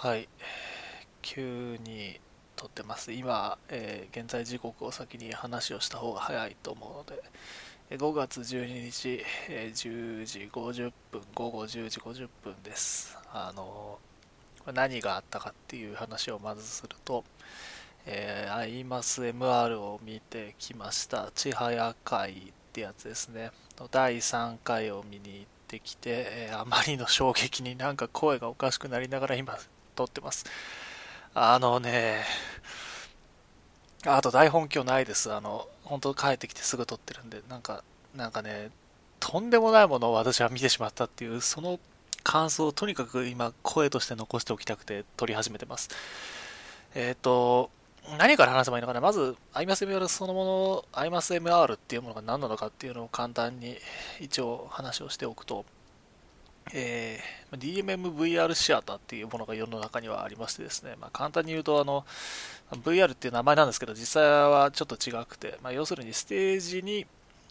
はい。急に撮ってます。今、えー現在時刻を先に話をした方が早いと思うので5月12日、え10時50分午後10時50分です。あのー何があったかっていう話をまずすると、えー、アイマス MR を見てきました。千早会ってやつですね。の第3回を見に行ってきて、えーあまりの衝撃になんか声がおかしくなりながら今撮ってます。あのねあと台本今日ないです。あの本当帰ってきてすぐ撮ってるんで。なんかなんかねとんでもないものを私は見てしまったっていうその感想をとにかく今声として残しておきたくて撮り始めてます。えっ、と何から話せばいいのかな。まず IMASMR そのもの IMASMR っていうものが何なのかっていうのを簡単に一応話をしておくとえー DMMVR シアターっていうものが世の中にはありましてですね、まあ、簡単に言うとあの VR っていう名前なんですけど実際はちょっと違くて、まあ、要するにステージに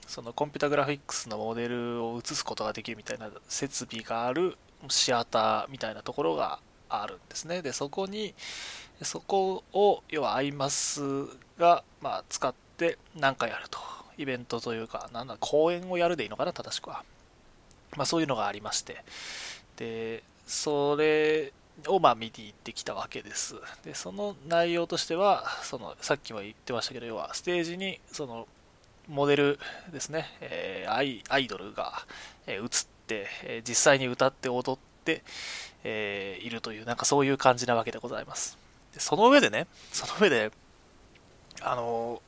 そのコンピュータグラフィックスのモデルを映すことができるみたいな設備があるシアターみたいなところがあるんですね。でそこにそこを要はアイマスが、まあ、使って何かやると。イベントというかなんだ公演をやるでいいのかな正しくは。まあ、そういうのがありまして、で、それをまあ見に行ってきたわけです。で、その内容としては、そのさっきも言ってましたけど、要はステージにそのモデルですね、えーアイアイドルが、えー映って、え実際に歌って踊って、えーいるという、なんかそういう感じなわけでございます。でその上でね、その上で、あの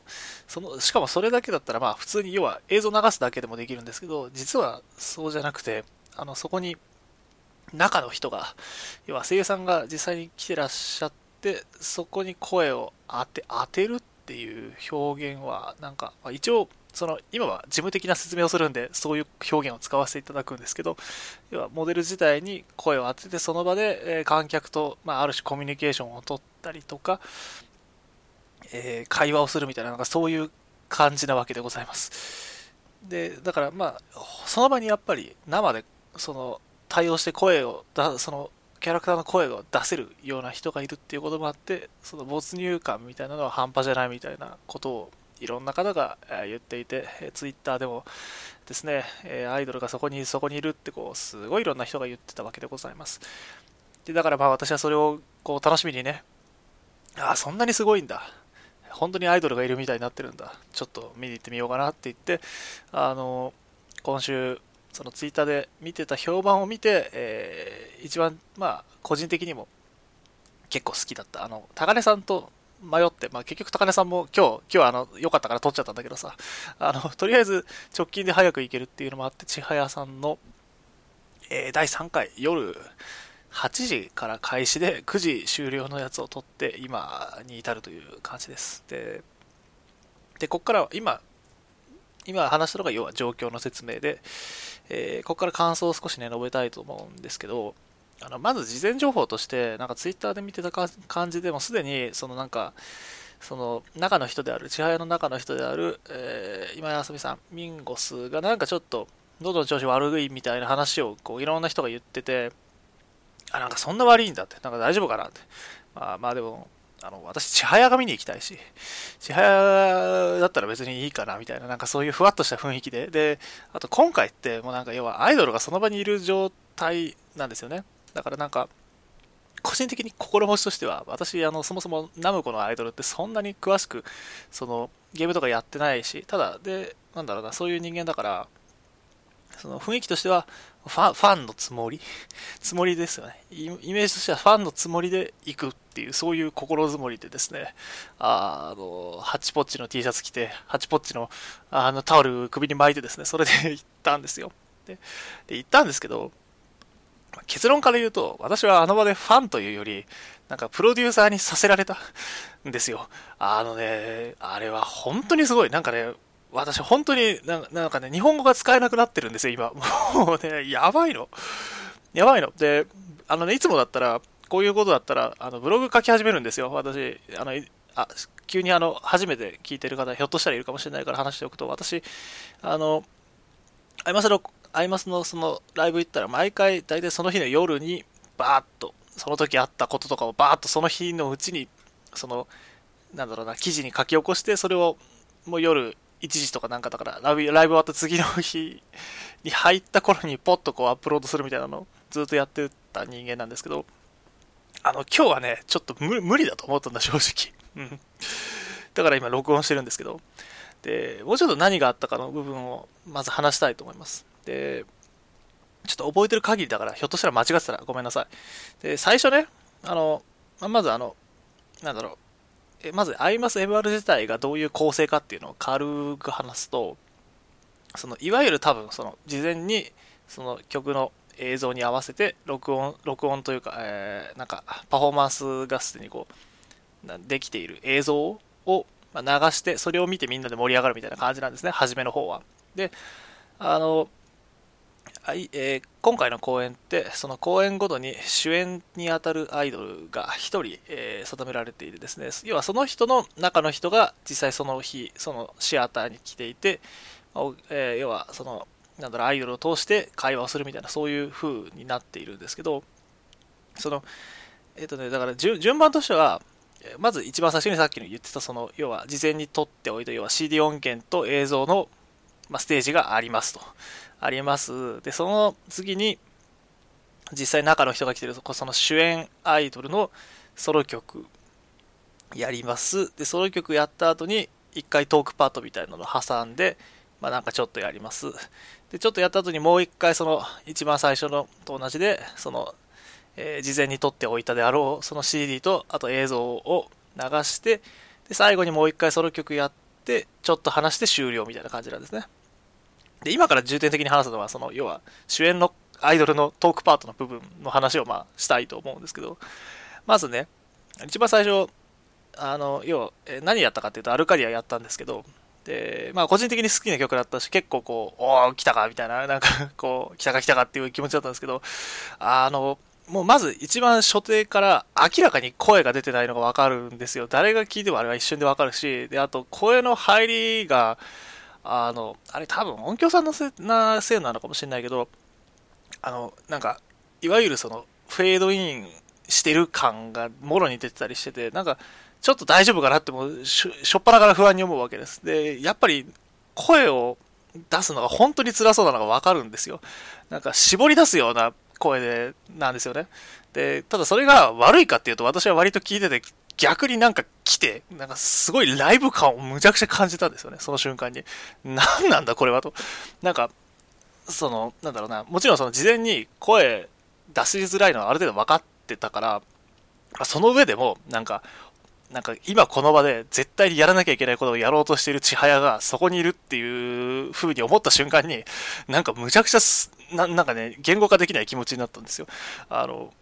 そのしかもそれだけだったら、まあ、普通に要は映像流すだけでもできるんですけど、実はそうじゃなくて、あのそこに中の人が、要は声優さんが実際に来てらっしゃって、そこに声を当て当てるっていう表現は、なんか、まあ一応、その今は事務的な説明をするんで、そういう表現を使わせていただくんですけど、要はモデル自体に声を当てて、その場で、え観客と、まあ、ある種コミュニケーションを取ったりとか、えー会話をするみたいな、なんかそういう感じなわけでございます。で、だからまあ、その場にやっぱり生でその対応して声をだ、そのキャラクターの声を出せるような人がいるっていうこともあって、その没入感みたいなのは半端じゃないみたいなことをいろんな方が言っていて、ツイッターでもですね、アイドルがそこにそこにいるってこう、すごいいろんな人が言ってたわけでございます。で、だからまあ私はそれをこう楽しみにね、ああ、そんなにすごいんだ。本当にアイドルがいるみたいになってるんだ。ちょっと見に行ってみようかなって言って、あの、今週、そのツイッターで見てた評判を見て、えー一番、まあ、個人的にも結構好きだった。あの、高根さんと迷って、まあ結局高根さんも今日、今日あの、良かったから撮っちゃったんだけどさ、あの、とりあえず直近で早く行けるっていうのもあって、千早さんの、えー第3回夜8時から開始で9時終了のやつを撮って今に至るという感じです。で、でここからは今、今話したのが要は状況の説明で、えーここから感想を少しね述べたいと思うんですけど、あのまず事前情報として、なんかツイッターで見てた感じでもすでに、そのなんか、その中の人である、千早の中の人である、えー今井あさみさん、ミンゴスがなんかちょっと喉の調子悪いみたいな話をこういろんな人が言ってて、あ、なんかそんな悪いんだって、なんか大丈夫かなって。まあまあでも、あの、私、千早が見に行きたいし、千早だったら別にいいかなみたいな、なんかそういうふわっとした雰囲気で、で、あと今回ってもうなんか要はアイドルがその場にいる状態なんですよね。だからなんか、個人的に心持ちとしては、私、あの、そもそもナムコのアイドルってそんなに詳しく、その、ゲームとかやってないし、ただ、で、なんだろうな、そういう人間だから、その雰囲気としては、ファンファンのつもり？つもりですよね。イイメージとしてはファンのつもりで行くっていう、そういう心づもりでですね、ああの、ハチポッチの T シャツ着て、ハチポッチのあのタオル首に巻いてですね、それで行ったんですよ。で、で行ったんですけど、結論から言うと、私はあの場でファンというより、なんかプロデューサーにさせられたんですよ。あのね、あれは本当にすごい。なんかね、私本当になんかね、日本語が使えなくなってるんですよ、今。もうね、やばいの。やばいの。で、あのね、いつもだったら、こういうことだったら、あの、ブログ書き始めるんですよ。私、あの、あ、急にあの、初めて聞いてる方、ひょっとしたらいるかもしれないから話しておくと、私、あの、アイマスの、アイマスのそのライブ行ったら、毎回、大体その日の夜に、バーッと、その時あったこととかをバーッとその日のうちに、その、なんだろうな、記事に書き起こして、それをもう夜1時とかなんかだからライブ、ライブ終わった次の日 に入った頃にポッとこうアップロードするみたいなのをずっとやってた人間なんですけど、あの、今日はね、ちょっと無理だと思ったんだ、正直。うん。だから今録音してるんですけど、で、もうちょっと何があったかの部分をまず話したいと思います。で、ちょっと覚えてる限りだから、ひょっとしたら間違ってたらごめんなさい。で、最初ね、あの、まずあの、なんだろう、まず、アイマス MR 自体がどういう構成かっていうのを軽く話すと、そのいわゆる多分、その事前にその曲の映像に合わせて録音、録音というか、えー、なんかパフォーマンスがすでにこう、できている映像を流して、それを見てみんなで盛り上がるみたいな感じなんですね、初めの方は。で、あの、えー、今回の公演って、その公演ごとに主演にあたるアイドルが1人、えー、定められていてですね、要はその人の中の人が実際その日、そのシアターに来ていて、えー、要はその、なんだろう、アイドルを通して会話をするみたいな、そういう風になっているんですけど、その、えっ、とね、だから順番としては、まず一番最初にさっきの言ってた、その、要は事前に撮っておいた、要は CD 音源と映像の、まあ、ステージがありますと。あります。で、その次に、実際中の人が来てる、その主演アイドルのソロ曲やります。で、ソロ曲やった後に、一回トークパートみたいなのを挟んで、まあなんかちょっとやります。で、ちょっとやった後にもう一回その一番最初のと同じで、その、えー、事前に撮っておいたであろうその CD と、あと映像を流して、で、最後にもう一回ソロ曲やって、ちょっと話して終了みたいな感じなんですね。で、今から重点的に話すのは、その、要は、主演のアイドルのトークパートの部分の話を、まあ、したいと思うんですけど、まずね、一番最初、あの、要は、何やったかっていうと、アルカディアやったんですけど、で、まあ、個人的に好きな曲だったし、結構こう、おー、来たかみたいな、なんか、こう、来たか来たかっていう気持ちだったんですけど、あの、もうまず一番初手から明らかに声が出てないのがわかるんですよ。誰が聞いてもあれは一瞬でわかるし、で、あと声の入りが、あの、あれ多分音響さんのせなせいなのかもしれないけど、あの、なんか、いわゆるその、フェードインしてる感がもろに出てたりしてて、なんか、ちょっと大丈夫かなってもししょっぱなから不安に思うわけです。で、やっぱり声を出すのが本当に辛そうなのがわかるんですよ。なんか絞り出すような声で、なんですよね。で、ただそれが悪いかっていうと私は割と聞いてて逆になんか来て、なんかすごいライブ感をむちゃくちゃ感じたんですよね、その瞬間に。何なんだこれはと。なんか、その、なんだろうな、もちろんその事前に声出しづらいのはある程度分かってたから、その上でも、なんか、なんか今この場で絶対にやらなきゃいけないことをやろうとしている千早がそこにいるっていう風に思った瞬間に、なんかむちゃくちゃな、んかね、言語化できない気持ちになったんですよ。あの、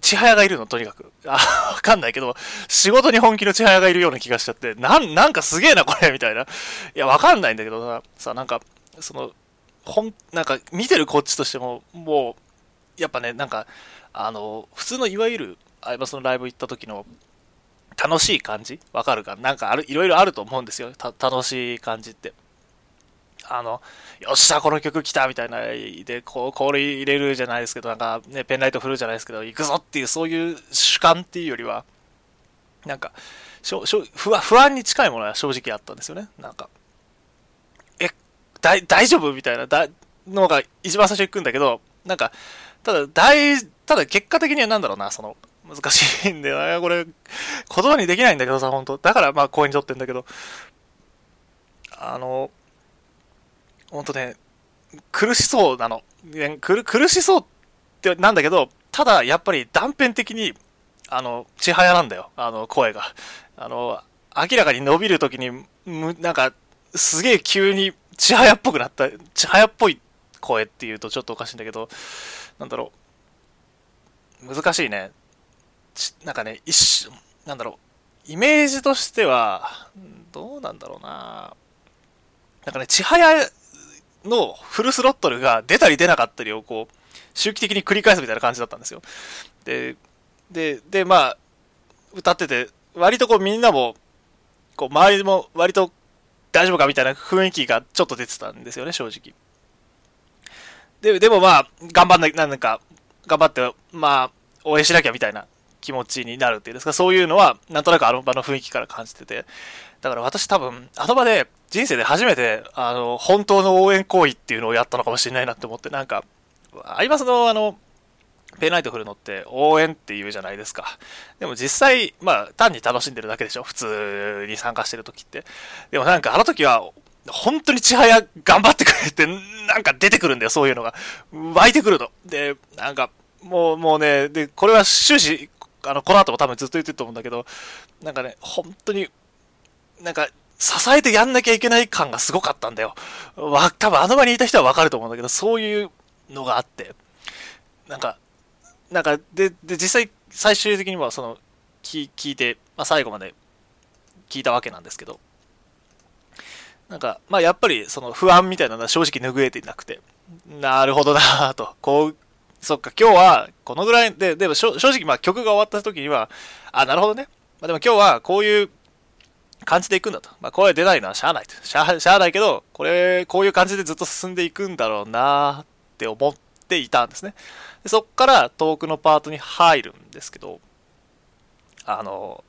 千早がいるの、とにかく。あ、わかんないけど、仕事に本気の千早がいるような気がしちゃって、なん、なんかすげえな、これ、みたいな。いや、わかんないんだけどさ、さ、なんか、その、ほん、なんか、見てるこっちとしても、もう、やっぱね、なんか、あの、普通のいわゆる、アイバスのライブ行った時の、楽しい感じ？わかるか？なんかある、いろいろあると思うんですよ。楽しい感じって。あの、よっしゃ、この曲来たみたいな、で、こう、氷入れるじゃないですけど、なんかね、ペンライト振るじゃないですけど、行くぞっていう、そういう主観っていうよりは、なんか、しょしょ不不安に近いものは正直あったんですよね。なんか、え、だ大丈夫？みたいな、だ、のが一番最初に行くんだけど、なんか、ただ、大、ただ結果的にはなんだろうな、その、難しいんだよな、これ、言葉にできないんだけどさ、本当だからまあ、声にとってんだけど、あの、本当ね、苦しそうなの。苦苦しそうってなんだけど、ただやっぱり断片的に、あの、ちはやなんだよ。あの、声が。あの、明らかに伸びるときに、む、なんか、すげえ急にちはやっぽくなった、ちはやっぽい声っていうとちょっとおかしいんだけど、なんだろう。難しいね。なんかね、一瞬、なんだろう。イメージとしては、どうなんだろうな。なんかね、ちはやのフルスロットルが出たり出なかったりをこう、周期的に繰り返すみたいな感じだったんですよ。で、で、で、まあ、歌ってて、割とこうみんなも、こう周りも割と大丈夫かみたいな雰囲気がちょっと出てたんですよね、正直。で、でもまあ、頑張んな、なんか、頑張って、まあ、応援しなきゃみたいな気持ちになるっていうんですか、そういうのは、なんとなくあの場の雰囲気から感じてて、だから私多分、あの場で人生で初めて、あの、本当の応援行為っていうのをやったのかもしれないなって思って、なんか、アイマスのあの、ペンライト振るのって応援って言うじゃないですか。でも実際、まあ単に楽しんでるだけでしょ。普通に参加してる時って。でもなんかあの時は、本当に千早頑張ってくれて、なんか出てくるんだよ、そういうのが。湧いてくるの。で、なんか、もう、もうね、で、これは終始、あの、この後も多分ずっと言ってると思うんだけど、なんかね、本当に、なんか、支えてやんなきゃいけない感がすごかったんだよ。わ、多分あの場にいた人はわかると思うんだけど、そういうのがあって、なんか、なんか、で、で、実際、最終的には、その、聞聞いて、まあ、最後まで聞いたわけなんですけど、なんか、まあ、やっぱり、その不安みたいなのは正直拭えていなくて、なるほどなぁと、こう、そっか、今日は、このぐらいで、でも正直、まあ、曲が終わった時には、あ、なるほどね。まあ、でも今日は、こういう感じでいくんだと。まあ、声出ないのはしゃあないと。しゃしゃあないけど、これ、こういう感じでずっと進んでいくんだろうなって思っていたんですね。でそっからトークのパートに入るんですけど、あの、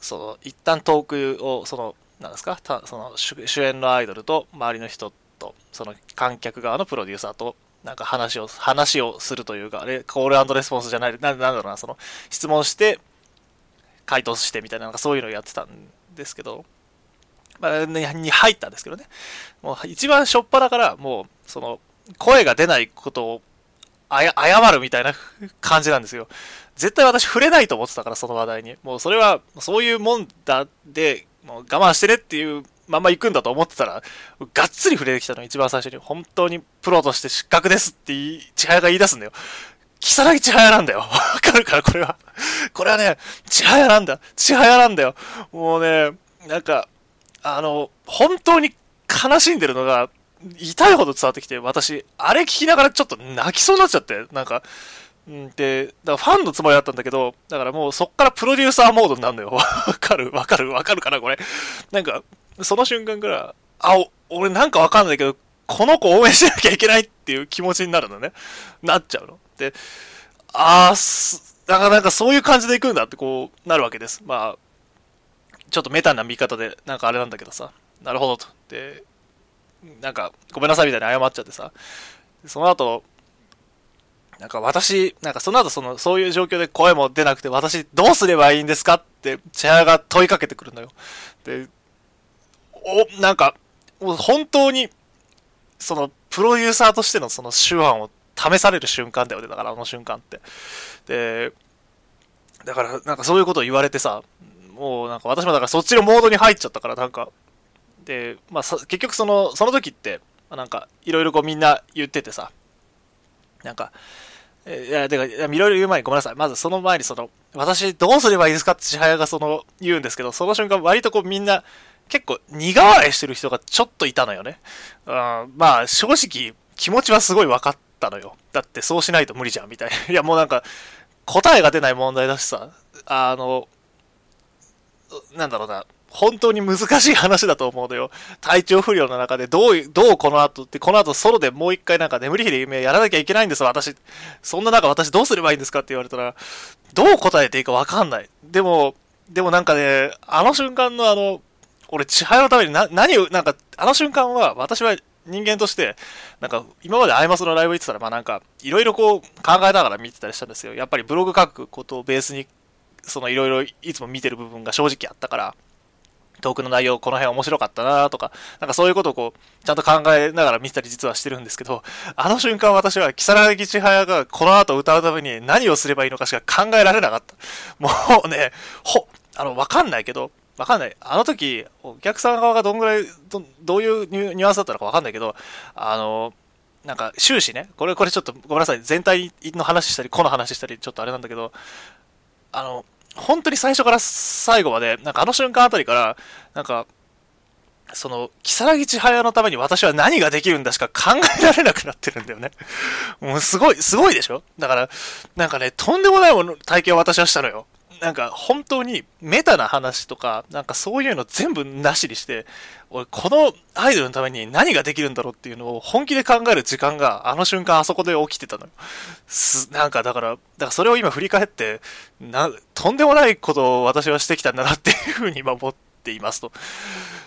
その、一旦トークを、その、なんですか、その主演のアイドルと周りの人と、その観客側のプロデューサーと、なんか話を、話をするというか、あれ、コールレスポンスじゃない、なんだろうな、その、質問して、回答してみたいな、なんかそういうのをやってたんですけど、まあ、に入ったんですけどね。もう一番初っ端から、もう、その、声が出ないことを、謝るみたいな 感じなんですよ。絶対私触れないと思ってたから、その話題に。もうそれは、そういうもんだで、もう我慢してねっていうまま行くんだと思ってたら、がっつり触れてきたの、一番最初に。本当にプロとして失格ですって言い、千早が言い出すんだよ。木更木千早なんだよ。わかるから、これは。これはね、千早なんだ。千早なんだよ。もうね、なんか、あの、本当に悲しんでるのが、痛いほど伝わってきて、私、あれ聞きながらちょっと泣きそうになっちゃって、なんか、んで、だからファンのつもりだったんだけど、だからもうそっからプロデューサーモードになるのよ。わかる？わかる？わかるかなこれ。なんか、その瞬間から、あ、俺なんかわかんないけど、この子応援しなきゃいけないっていう気持ちになるのね。なっちゃうの。で、あーす、だかなんかそういう感じで行くんだってこうなるわけです。まあ、ちょっとメタな見方で、なんかあれなんだけどさ、なるほどと。で、なんか、ごめんなさいみたいに謝っちゃってさ、その後、なんか私、なんかその後その、そういう状況で声も出なくて、私どうすればいいんですかって、千早が問いかけてくるのよ。で、お、なんか、本当に、その、プロデューサーとしてのその手腕を試される瞬間だよね、だからあの瞬間って。で、だから、なんかそういうことを言われてさ、もうなんか私もだからそっちのモードに入っちゃったから、なんか、で、まあ、結局その、その時って、なんか、いろいろこうみんな言っててさ、なんか、いや、てか、いろいろ言う前にごめんなさい。まずその前にその、私どうすればいいですかって千早がその、言うんですけど、その瞬間割とこうみんな、結構苦笑いしてる人がちょっといたのよね。うん、まあ、正直、気持ちはすごい分かったのよ。だってそうしないと無理じゃん、みたいな。いや、もうなんか、答えが出ない問題だしさ、あの、なんだろうな、本当に難しい話だと思うのよ。体調不良の中で、どう、どうこの後って、この後ソロでもう一回なんか眠り日で夢やらなきゃいけないんです私。そんな中私どうすればいいんですかって言われたら、どう答えていいかわかんない。でも、でもなんかね、あの瞬間のあの、俺、千早のためにな、何を、なんか、あの瞬間は、私は人間として、なんか、今までアイマスのライブ行ってたら、まあなんか、いろいろこう、考えながら見てたりしたんですよ。やっぱりブログ書くことをベースに、そのいろいろいつも見てる部分が正直あったから、トークの内容、この辺面白かったなとか、なんかそういうことをこう、ちゃんと考えながら見てたり実はしてるんですけど、あの瞬間私は、木更木千早がこの後歌うために何をすればいいのかしか考えられなかった。もうね、ほ、あの、わかんないけど、わかんない。あの時、お客さん側がどんぐらい、どどういうニュアンスだったのかわかんないけど、あの、なんか終始ね、これ、これちょっとごめんなさい、全体の話したり、個の話したり、ちょっとあれなんだけど、あの、本当に最初から最後まで、なんかあの瞬間あたりから、なんか、その、木更木千早のために私は何ができるんだしか考えられなくなってるんだよね。もうすごい、すごいでしょ？だから、なんかね、とんでもないもの体験を私はしたのよ。なんか本当にメタな話とか、なんかそういうの全部なしにして、俺このアイドルのために何ができるんだろうっていうのを本気で考える時間があの瞬間あそこで起きてたのよ。す、なんかだから、だからそれを今振り返って、な、とんでもないことを私はしてきたんだなっていうふうに今思っていますと。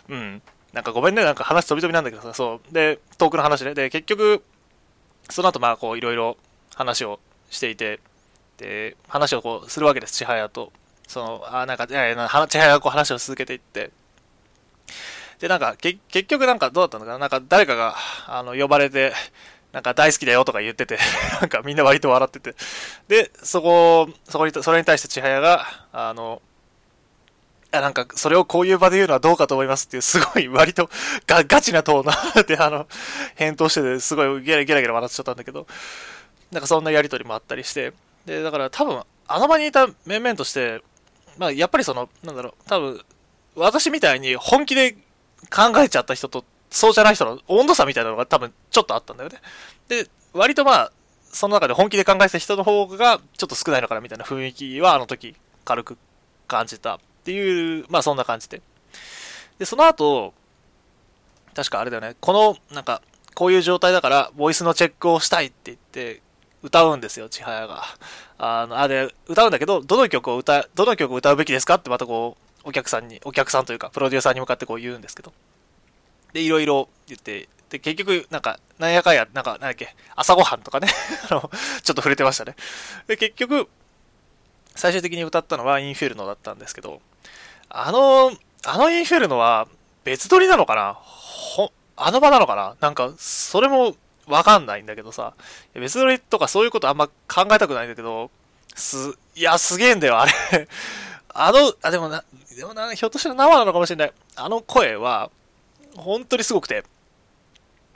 うん。なんかごめんね、なんか話飛び飛びなんだけどさ、そう。で、遠くの話ね。で、結局、その後まあこういろいろ話をしていて、で、話をこうするわけです、千早と。その、あ、なんか、いやいや、千早がこう話を続けていって。で、なんか、結局なんかどうだったのかな？なんか誰かが、あの、呼ばれて、なんか大好きだよとか言ってて なんかみんな割と笑ってて。で、そこ、そこに、それに対して千早が、あの、や、なんか、それをこういう場で言うのはどうかと思いますっていう、すごい割とガガチなトーンで、あの、返答してて、すごいゲラゲラゲラ笑っちゃったんだけど、なんかそんなやりとりもあったりして、で、だから多分、あの場にいた面々として、まあ、やっぱりその、なんだろう、多分、私みたいに本気で考えちゃった人と、そうじゃない人の温度差みたいなのが多分ちょっとあったんだよね。で、割とまあ、その中で本気で考えてた人の方がちょっと少ないのかなみたいな雰囲気はあの時軽く感じたっていう、まあそんな感じで。で、その後、確かあれだよね、この、なんか、こういう状態だから、ボイスのチェックをしたいって言って、歌うんですよ、千早が。あの、あ、で、歌うんだけど、どの曲を歌、どの曲を歌うべきですか？ってまたこう、お客さんに、お客さんというか、プロデューサーに向かってこう言うんですけど。で、いろいろ言って、で、結局、なんか、なんやかんや、なんか、なんだっけ、朝ごはんとかね あの、ちょっと触れてましたね。で、結局、最終的に歌ったのはインフェルノだったんですけど、あの、あのインフェルノは別撮りなのかな？ほ、あの場なのかな？なんか、それもわかんないんだけどさ、別撮りとかそういうことあんま考えたくないんだけど、す、いや、すげえんだよ、あれ。あの、あ、でもな、でもな、ひょっとしたら生なのかもしれない。あの声は、本当にすごくて、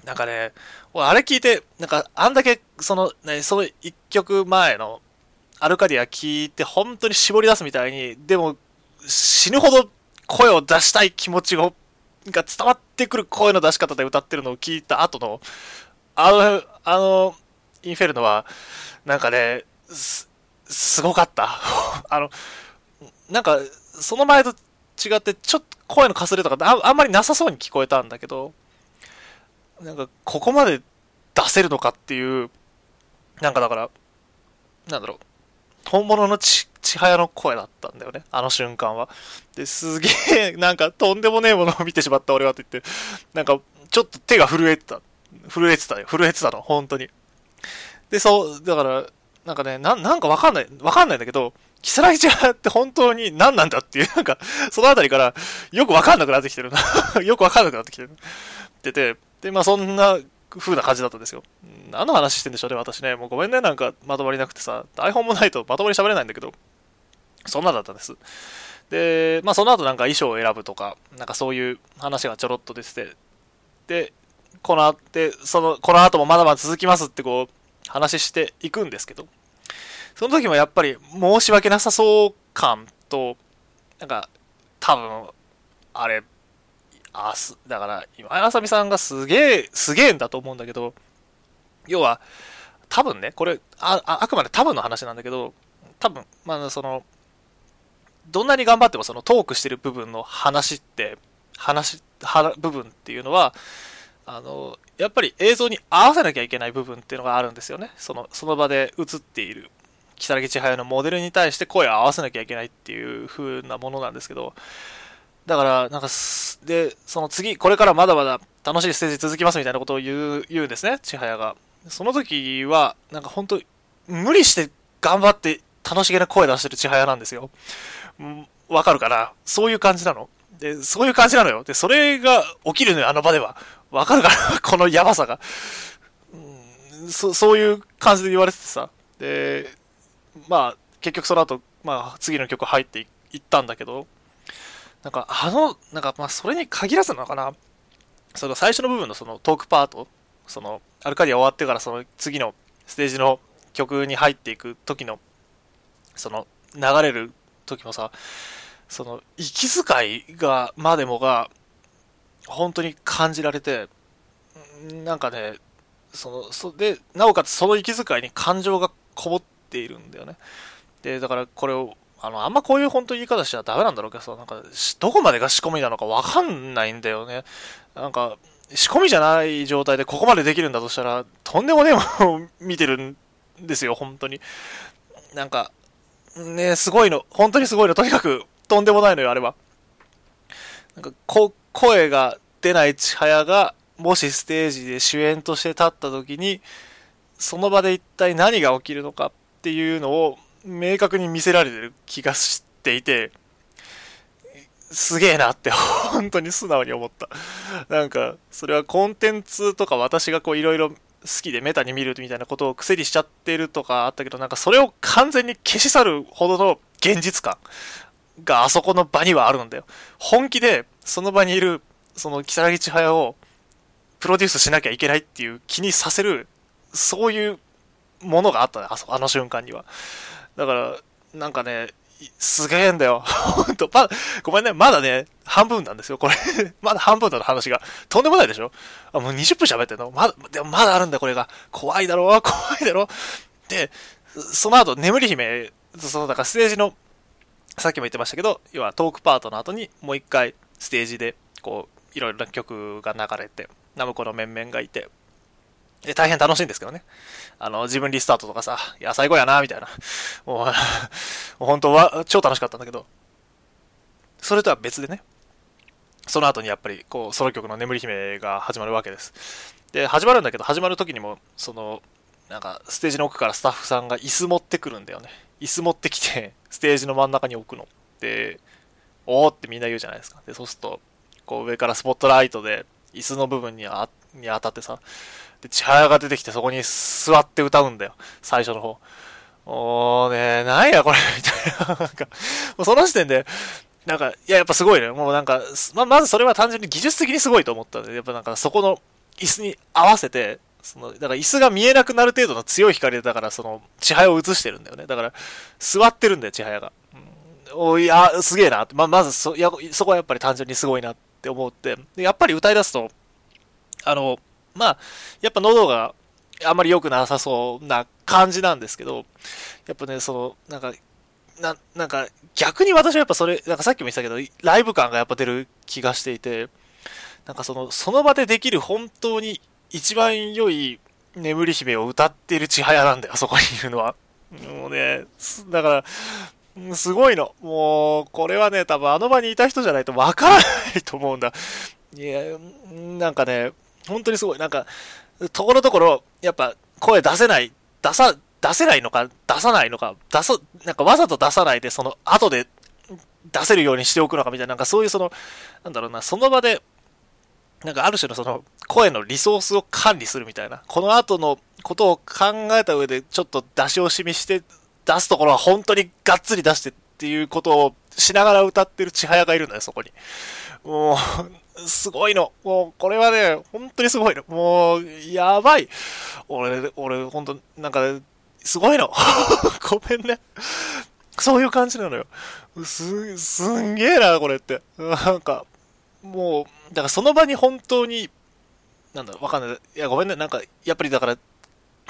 なんかね、俺あれ聞いて、なんか、あんだけ、その、ね、その一曲前の、アルカディア聞いて、本当に絞り出すみたいに、でも、死ぬほど声を出したい気持ちが伝わってくる声の出し方で歌ってるのを聞いた後の、あの、あの、インフェルノは、なんかね、す、すごかった。あの、なんか、その前と違って、ちょっと声のかすれとかああんまりなさそうに聞こえたんだけど、なんか、ここまで出せるのかっていう、なんかだから、なんだろう、本物のち、千早の声だったんだよね。あの瞬間は。で、すげえ、なんか、とんでもねえものを見てしまった俺はと言って、なんか、ちょっと手が震えてた。震えてたよ。震えてたの、本当に。で、そう、だから、なんかね、ななんかわかんない、わかんないんだけど、キサラギちゃんって本当に何なんだっていう、なんか、そのあたりからよくわかんなくなってきてるな。よくわかんなくなってきてる。ってて、で、まあそんな風な感じだったんですよ。何の話してんでしょうね、私ね。もうごめんね、なんかまとまりなくてさ、台本もないとまともに喋れないんだけど、そんなだったんです。で、まあその後なんか衣装を選ぶとか、なんかそういう話がちょろっと出てて、で、この後、その、この後もまだまだ続きますってこう、話していくんですけど、その時もやっぱり申し訳なさそう感と、なんか、多分、あれ、あす、だから、今井あさみさんがすげえ、すげえんだと思うんだけど、要は、多分ね、これ、あ、あくまで多分の話なんだけど、多分、まあ、その、どんなに頑張ってもそのトークしてる部分の話って、話、は部分っていうのは、あの、やっぱり映像に合わせなきゃいけない部分っていうのがあるんですよね。その、その場で映っている、北木千早のモデルに対して声を合わせなきゃいけないっていう風なものなんですけど、だから、なんか、で、その次、これからまだまだ楽しいステージ続きますみたいなことを言う、言うんですね、千早が。その時は、なんか本当無理して頑張って楽しげな声出してる千早なんですよ。わかるかな？そういう感じなの。で、そういう感じなのよ。で、それが起きるのよ、あの場では。わかるかな？このやばさが。うんそ。そういう感じで言われててさ。で、まあ、結局その後、まあ、次の曲入っていったんだけど、なんか、あの、なんか、まあ、それに限らずなのかな。その最初の部分のそのトークパート、その、アルカディア終わってからその次のステージの曲に入っていく時の、その、流れる時もさ、その、息遣いが、までもが、本当に感じられて、なんかね、その、そで、なおかつその息遣いに感情がこもっているんだよね。で、だからこれを、あの、あんまこういう本当言い方しちゃダメなんだろうけどさ、なんか、どこまでが仕込みなのかわかんないんだよね。なんか、仕込みじゃない状態でここまでできるんだとしたら、とんでもねえものを見てるんですよ、本当に。なんか、ねすごいの。本当にすごいの。とにかく、とんでもないのよ、あれは。なんか、こ、声が出ない千早が、もしステージで主演として立った時に、その場で一体何が起きるのかっていうのを明確に見せられてる気がしていて、すげえなって本当に素直に思った。なんか、それはコンテンツとか私がこういろいろ好きでメタに見るみたいなことを癖にしちゃってるとかあったけど、なんかそれを完全に消し去るほどの現実感があそこの場にはあるんだよ。本気でその場にいるその木更木千早をプロデュースしなきゃいけないっていう気にさせる、そういうものがあったね、ああの瞬間には。だから、なんかね、すげえんだよ。ほんと、ま、ごめんね、まだね、半分なんですよ、これ まだ半分だの話が。とんでもないでしょ？あ、もう20分喋ってんの？まだ、でもまだあるんだ、これが。怖いだろ怖いだろで、その後、眠り姫、その、だからステージの、さっきも言ってましたけど、要はトークパートの後に、もう一回、ステージで、こう、いろいろな曲が流れて、ナムコの面々がいて、で、大変楽しいんですけどね。あの、自分リスタートとかさ、いや、最後やな、みたいな。もう、も う本当は、超楽しかったんだけど、それとは別でね、その後にやっぱり、こう、ソロ曲の眠り姫が始まるわけです。で、始まるんだけど、始まる時にも、その、なんか、ステージの奥からスタッフさんが椅子持ってくるんだよね。椅子持ってきて、ステージの真ん中に置くの。で、おーってみんな言うじゃないですか。で、そうすると、こう上からスポットライトで、椅子の部分にあに当たってさ、で、千早が出てきてそこに座って歌うんだよ。最初の方。おーねなんやこれ、みたいな。なんか、もうその時点で、なんか、いや、やっぱすごいね。もうなんか、ま、まずそれは単純に技術的にすごいと思ったんで、やっぱなんかそこの椅子に合わせて、その、だから椅子が見えなくなる程度の強い光で、だからその、千早を映してるんだよね。だから、座ってるんだよ、千早が。うん、おいや、すげえなま、まずそ、や、そこはやっぱり単純にすごいなって思って、で、やっぱり歌い出すと、あの、まあ、やっぱ喉があんまり良くなさそうな感じなんですけど、やっぱね、その、なんか、な、なんか、逆に私はやっぱそれ、なんかさっきも言ったけど、ライブ感がやっぱ出る気がしていて、なんかその、その場でできる本当に一番良い眠り姫を歌っている千早なんだよ、そこにいるのは。もうね、だから、すごいの。もう、これはね、多分あの場にいた人じゃないとわからないと思うんだ。いや、なんかね、本当にすごい。なんか、ところどころ、やっぱ声出せない、出さ、出せないのか、出さないのか、出そ、なんかわざと出さないで、その後で出せるようにしておくのかみたいな、なんかそういうその、なんだろうな、その場で、なんかある種のその声のリソースを管理するみたいな、この後のことを考えた上でちょっと出し惜しみして出すところは本当にがっつり出してっていうことをしながら歌ってる千早がいるんだよ、そこに。もう、すごいの。もう、これはね、本当にすごいの。もう、やばい。俺、俺、本当なんか、すごいの。ごめんね。そういう感じなのよ。す、すんげえな、これって。なんか、もう、だからその場に本当に、なんだろう、わかんない。いや、ごめんね。なんか、やっぱりだから、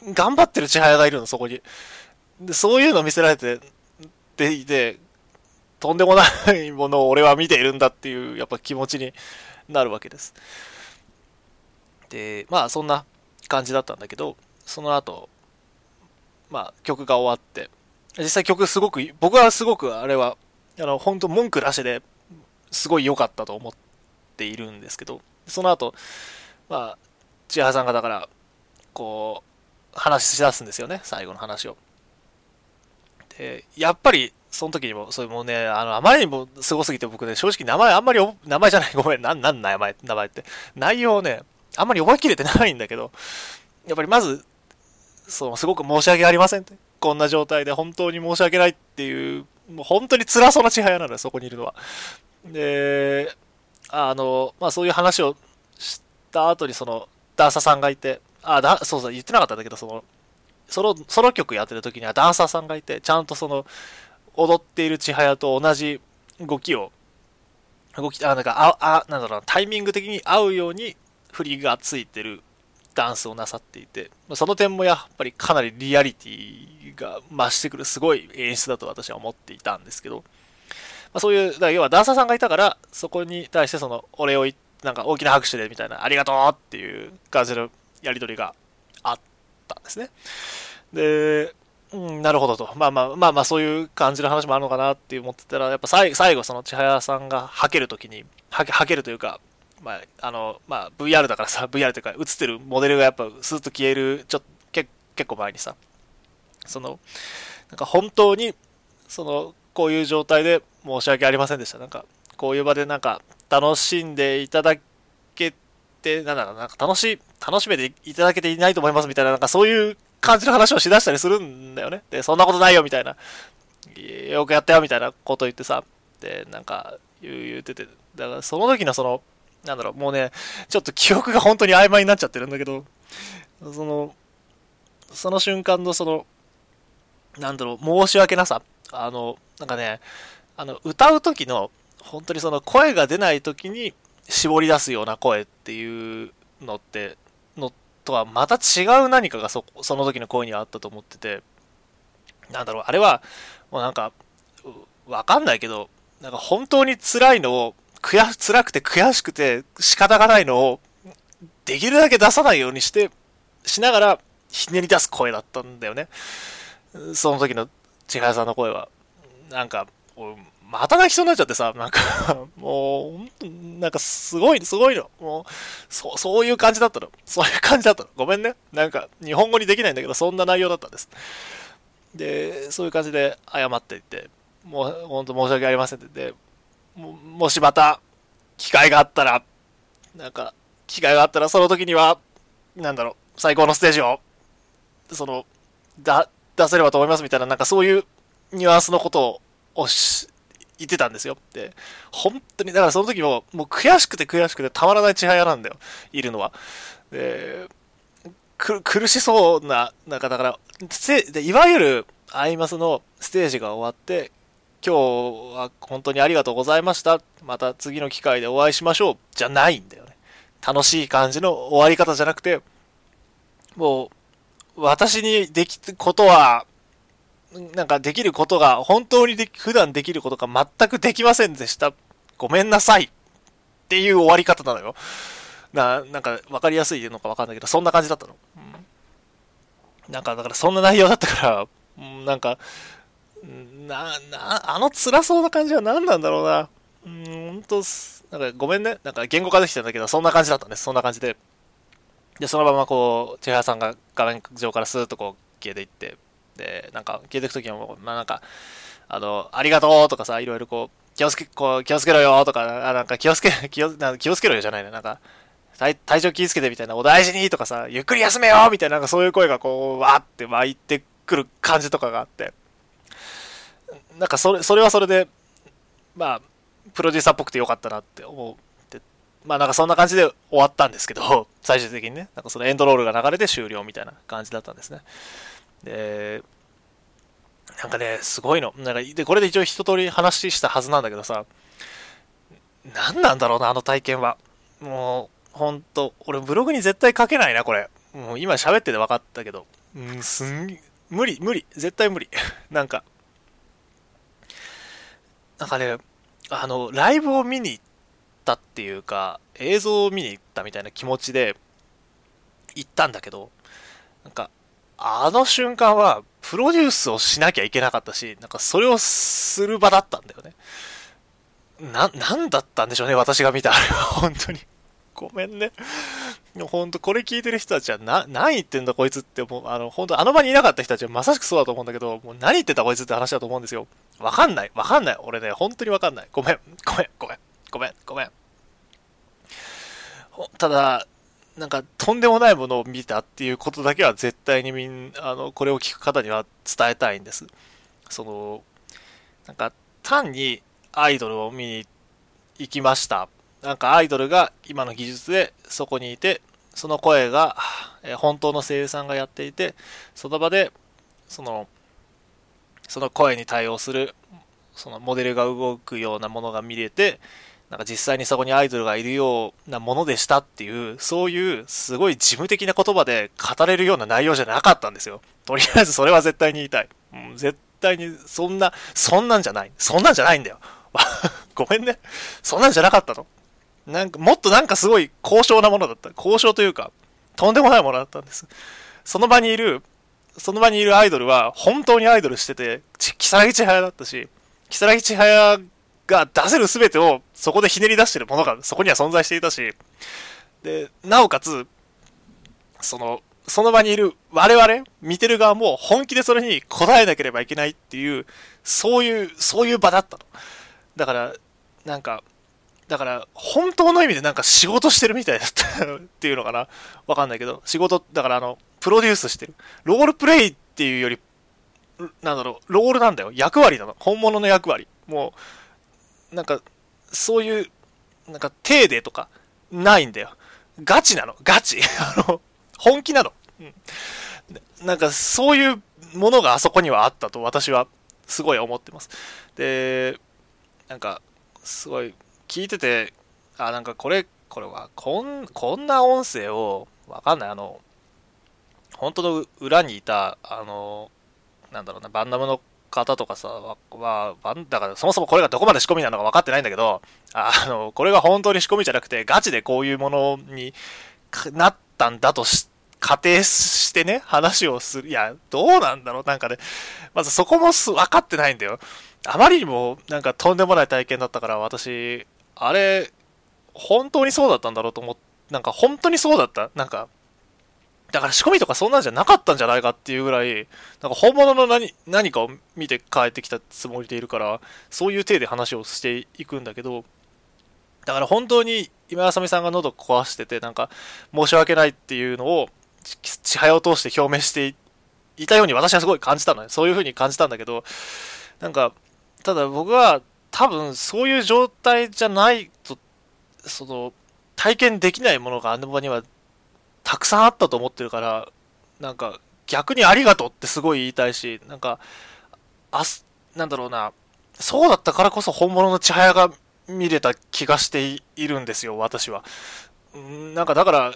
頑張ってる千早がいるの、そこに。で、そういうの見せられて、でいて、とんでもないものを俺は見ているんだっていう、やっぱ気持ちになるわけです。で、まあそんな感じだったんだけど、その後、まあ曲が終わって、実際曲すごく、僕はすごくあれは、あの、本当文句なしですごい良かったと思っているんですけど、その後、まあ、千原さんがだから、こう、話し出すんですよね、最後の話を。で、やっぱりその時にも、それもね、あの、あまりにもすごすぎて僕ね、正直名前あんまり、名前じゃない、ごめん、なん、なん名前、名前って。内容をね、あんまり覚えきれてないんだけど、やっぱりまず、そう、すごく申し訳ありませんって。こんな状態で本当に申し訳ないっていう、もう本当に辛そうな千早なのよ、そこにいるのは。で、あの、まあそういう話をした後にその、ダンサーさんがいて、あ、だ、そうそう、言ってなかったんだけど、その、ソロ、ソロ曲やってる時にはダンサーさんがいて、ちゃんとその、踊っている千早と同じ動きを、動き、あ、なんか、あ、あ、なんだろうタイミング的に合うように振りがついてるダンスをなさっていて、その点もやっぱりかなりリアリティが増してくるすごい演出だと私は思っていたんですけど、まあ、そういう、だ要はダンサーさんがいたから、そこに対してその、お礼をなんか大きな拍手でみたいな、ありがとうっていう感じのやり取りがあったんですね。で、うん、なるほどと。まあまあまあまあそういう感じの話もあるのかなって思ってたら、やっぱ最後その千早さんがはけるときに、はけ、はけるというか、まあ、あの、まあ、VR だからさ、VR というか、映ってるモデルがやっぱスーッと消える、ちょっと、結構前にさ、その、なんか本当に、その、こういう状態で申し訳ありませんでした。なんか、こういう場でなんか、楽しんでいただけて、なんだろう、なんか楽し、楽しめていただけていないと思いますみたいな、なんかそういう感じの話をしだしたりするんだよね。で、そんなことないよみたいな、よくやったよみたいなこと言ってさ、で、なんか言ってて、だからその時のその、なんだろう、もうね、ちょっと記憶が本当に曖昧になっちゃってるんだけど、その、その瞬間のその、なんだろう、申し訳なさ。あの、なんかね、あの、歌う時の、本当にその声が出ない時に絞り出すような声っていうのって、のとはまた違う何かがそ、その時の声にはあったと思ってて、なんだろう、あれは、もうなんか、わかんないけど、なんか本当に辛いのを悔辛くて悔しくて仕方がないのを、できるだけ出さないようにして、しながら、ひねり出す声だったんだよね。その時の千早さんの声は。なんか、また泣きそうになっちゃってさ、なんか もう、なんかすごい、すごいの。もう、そう、そういう感じだったの。そういう感じだったの。ごめんね。なんか、日本語にできないんだけど、そんな内容だったんです。で、そういう感じで謝っていって、もう、本当申し訳ありませんって。で、ももしまた機会があったら、なんか、機会があったらその時には、なんだろう、最高のステージを、その、だ、出せればと思いますみたいな、なんかそういうニュアンスのことを言ってたんですよ。で、本当に、だからその時も、もう悔しくて悔しくてたまらない千早なんだよ、いるのは。で、苦しそうな、なんかだから、でいわゆるアイマスのステージが終わって、今日は本当にありがとうございました。また次の機会でお会いしましょう。じゃないんだよね。楽しい感じの終わり方じゃなくて、もう、私にできることは、なんかできることが、本当にで普段できることが全くできませんでした。ごめんなさい。っていう終わり方なのよ。な、なんか分かりやすいのか分かんないけど、そんな感じだったの。うん、なんか、だからそんな内容だったから、なんか、な、な、あの辛そうな感じは何なんだろうな。うん、ほんと、なんかごめんね。なんか言語化できてんだけど、そんな感じだったね。そんな感じで。で、そのままこう、千原さんが画面上からスーッとこう消えていって、で、なんか消えていくときも、まあなんか、あの、ありがとうとかさ、いろいろこう、気をつけ、こう、気をつけろよとか、あなんか気をつけ、気を、な気をつけろよじゃないね。なんか、体体調気をつけてみたいな、お大事にとかさ、ゆっくり休めよみたいな、なんかそういう声がこう、わーって湧いてくる感じとかがあって、なんかそれそれはそれで、まあ、プロデューサーっぽくてよかったなって思って、まあなんかそんな感じで終わったんですけど、最終的にね、なんかそのエンドロールが流れて終了みたいな感じだったんですね。で、なんかね、すごいの。なんかで、これで一応一通り話したはずなんだけどさ、何なんだろうな、あの体験は。もう、ほんと、俺ブログに絶対書けないな、これ。もう今喋ってて分かったけど。うん、すんげ無理、無理。絶対無理。なんか、なんかね、あの、ライブを見に行ってたっていうか、映像を見に行ったみたいな気持ちで行ったんだけど、なんか、あの瞬間は、プロデュースをしなきゃいけなかったし、なんかそれをする場だったんだよね。な、なんだったんでしょうね、私が見たあれは、本当に。ごめんね。本当これ聞いてる人たちはな、何言ってんだこいつって、もう、あの、本当あの場にいなかった人たちはまさしくそうだと思うんだけど、もう何言ってんだこいつって話だと思うんですよ。わかんない。わかんない。俺ね、本当にわかんない。ごめん。ごめん。ごめん。ごめん。ごめん。ただ、なんか、とんでもないものを見たっていうことだけは絶対にみん、あの、これを聞く方には伝えたいんです。その、なんか、単にアイドルを見に行きました。なんかアイドルが今の技術でそこにいて、その声が、え本当の声優さんがやっていて、その場で、その、その声に対応する、そのモデルが動くようなものが見れて、なんか実際にそこにアイドルがいるようなものでしたっていう、そういうすごい事務的な言葉で語れるような内容じゃなかったんですよ。とりあえずそれは絶対に言いたい。うん、絶対にそんな、そんなんじゃない。そんなんじゃないんだよ。ごめんね。そんなんじゃなかったの。なんか、もっとなんかすごい高尚なものだった。高尚というか、とんでもないものだったんです。その場にいる、その場にいるアイドルは本当にアイドルしてて、木更木千早だったし、木更木千早が出せる全てをそこでひねり出してるものがそこには存在していたし、で、なおかつ、その、その場にいる我々、見てる側も本気でそれに応えなければいけないっていう、そういう、そういう場だったの。だから、なんか、だから、本当の意味でなんか仕事してるみたいだった っていうのかなわかんないけど、仕事、だからあの、プロデュースしてる。ロールプレイっていうより、なんだろう、ロールなんだよ。役割なの。本物の役割。もう、なんか、そういう、なんか、手でとか、ないんだよ。ガチなの。ガチ。あの、本気なの。うん。なんか、そういうものがあそこにはあったと私は、すごい思ってます。で、なんか、すごい、聞いてて、あ、なんかこれ、これは、こん、こんな音声を、わかんない、あの、本当の裏にいた、あの、なんだろうな、バンダムの方とかさ、は、だからそもそもこれがどこまで仕込みなのか分かってないんだけど、あの、これが本当に仕込みじゃなくて、ガチでこういうものになったんだとし、仮定してね、話をする。いや、どうなんだろう？なんかね、まずそこも分かってないんだよ。あまりにも、なんかとんでもない体験だったから、私、あれ、本当にそうだったんだろうと思って、なんか本当にそうだったなんか、だから仕込みとかそんなんじゃなかったんじゃないかっていうぐらい、なんか本物の何何かを見て帰ってきたつもりでいるから、そういう体で話をしていくんだけど、だから本当に今あさみさんが喉壊してて、なんか申し訳ないっていうのを、千早を通して表明していたように私はすごい感じたのね。そういう風に感じたんだけど、なんか、ただ僕は多分そういう状態じゃないと、その、体験できないものがあの場にはたくさんあったと思ってるから、なんか逆にありがとうってすごい言いたいし、なんか、あす、なんだろうな、そうだったからこそ本物の千早が見れた気がしているんですよ、私は。んなんかだから、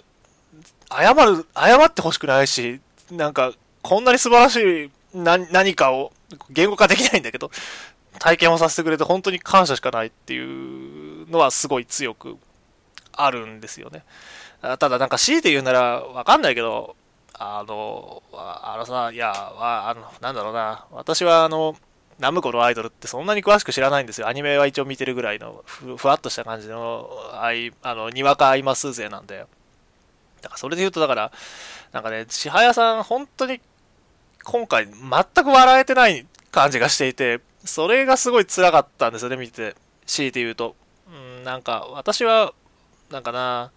謝る、謝ってほしくないし、なんか、こんなに素晴らしい何かを言語化できないんだけど、体験をさせてくれて本当に感謝しかないっていうのはすごい強くあるんですよね。ただなんか強いて言うならわかんないけど、あの、あのさ、いや、あの、なんだろうな、私はあの、ナムコのアイドルってそんなに詳しく知らないんですよ。アニメは一応見てるぐらいのふ、ふわっとした感じの、あい、あの、にわかアイマス勢なんで。だからそれで言うと、だから、なんかね、千早さん、本当に、今回、全く笑えてない感じがしていて、それがすごい辛かったんですよね、見てて。強いて言うと。うん、なんか、私は、なんかな、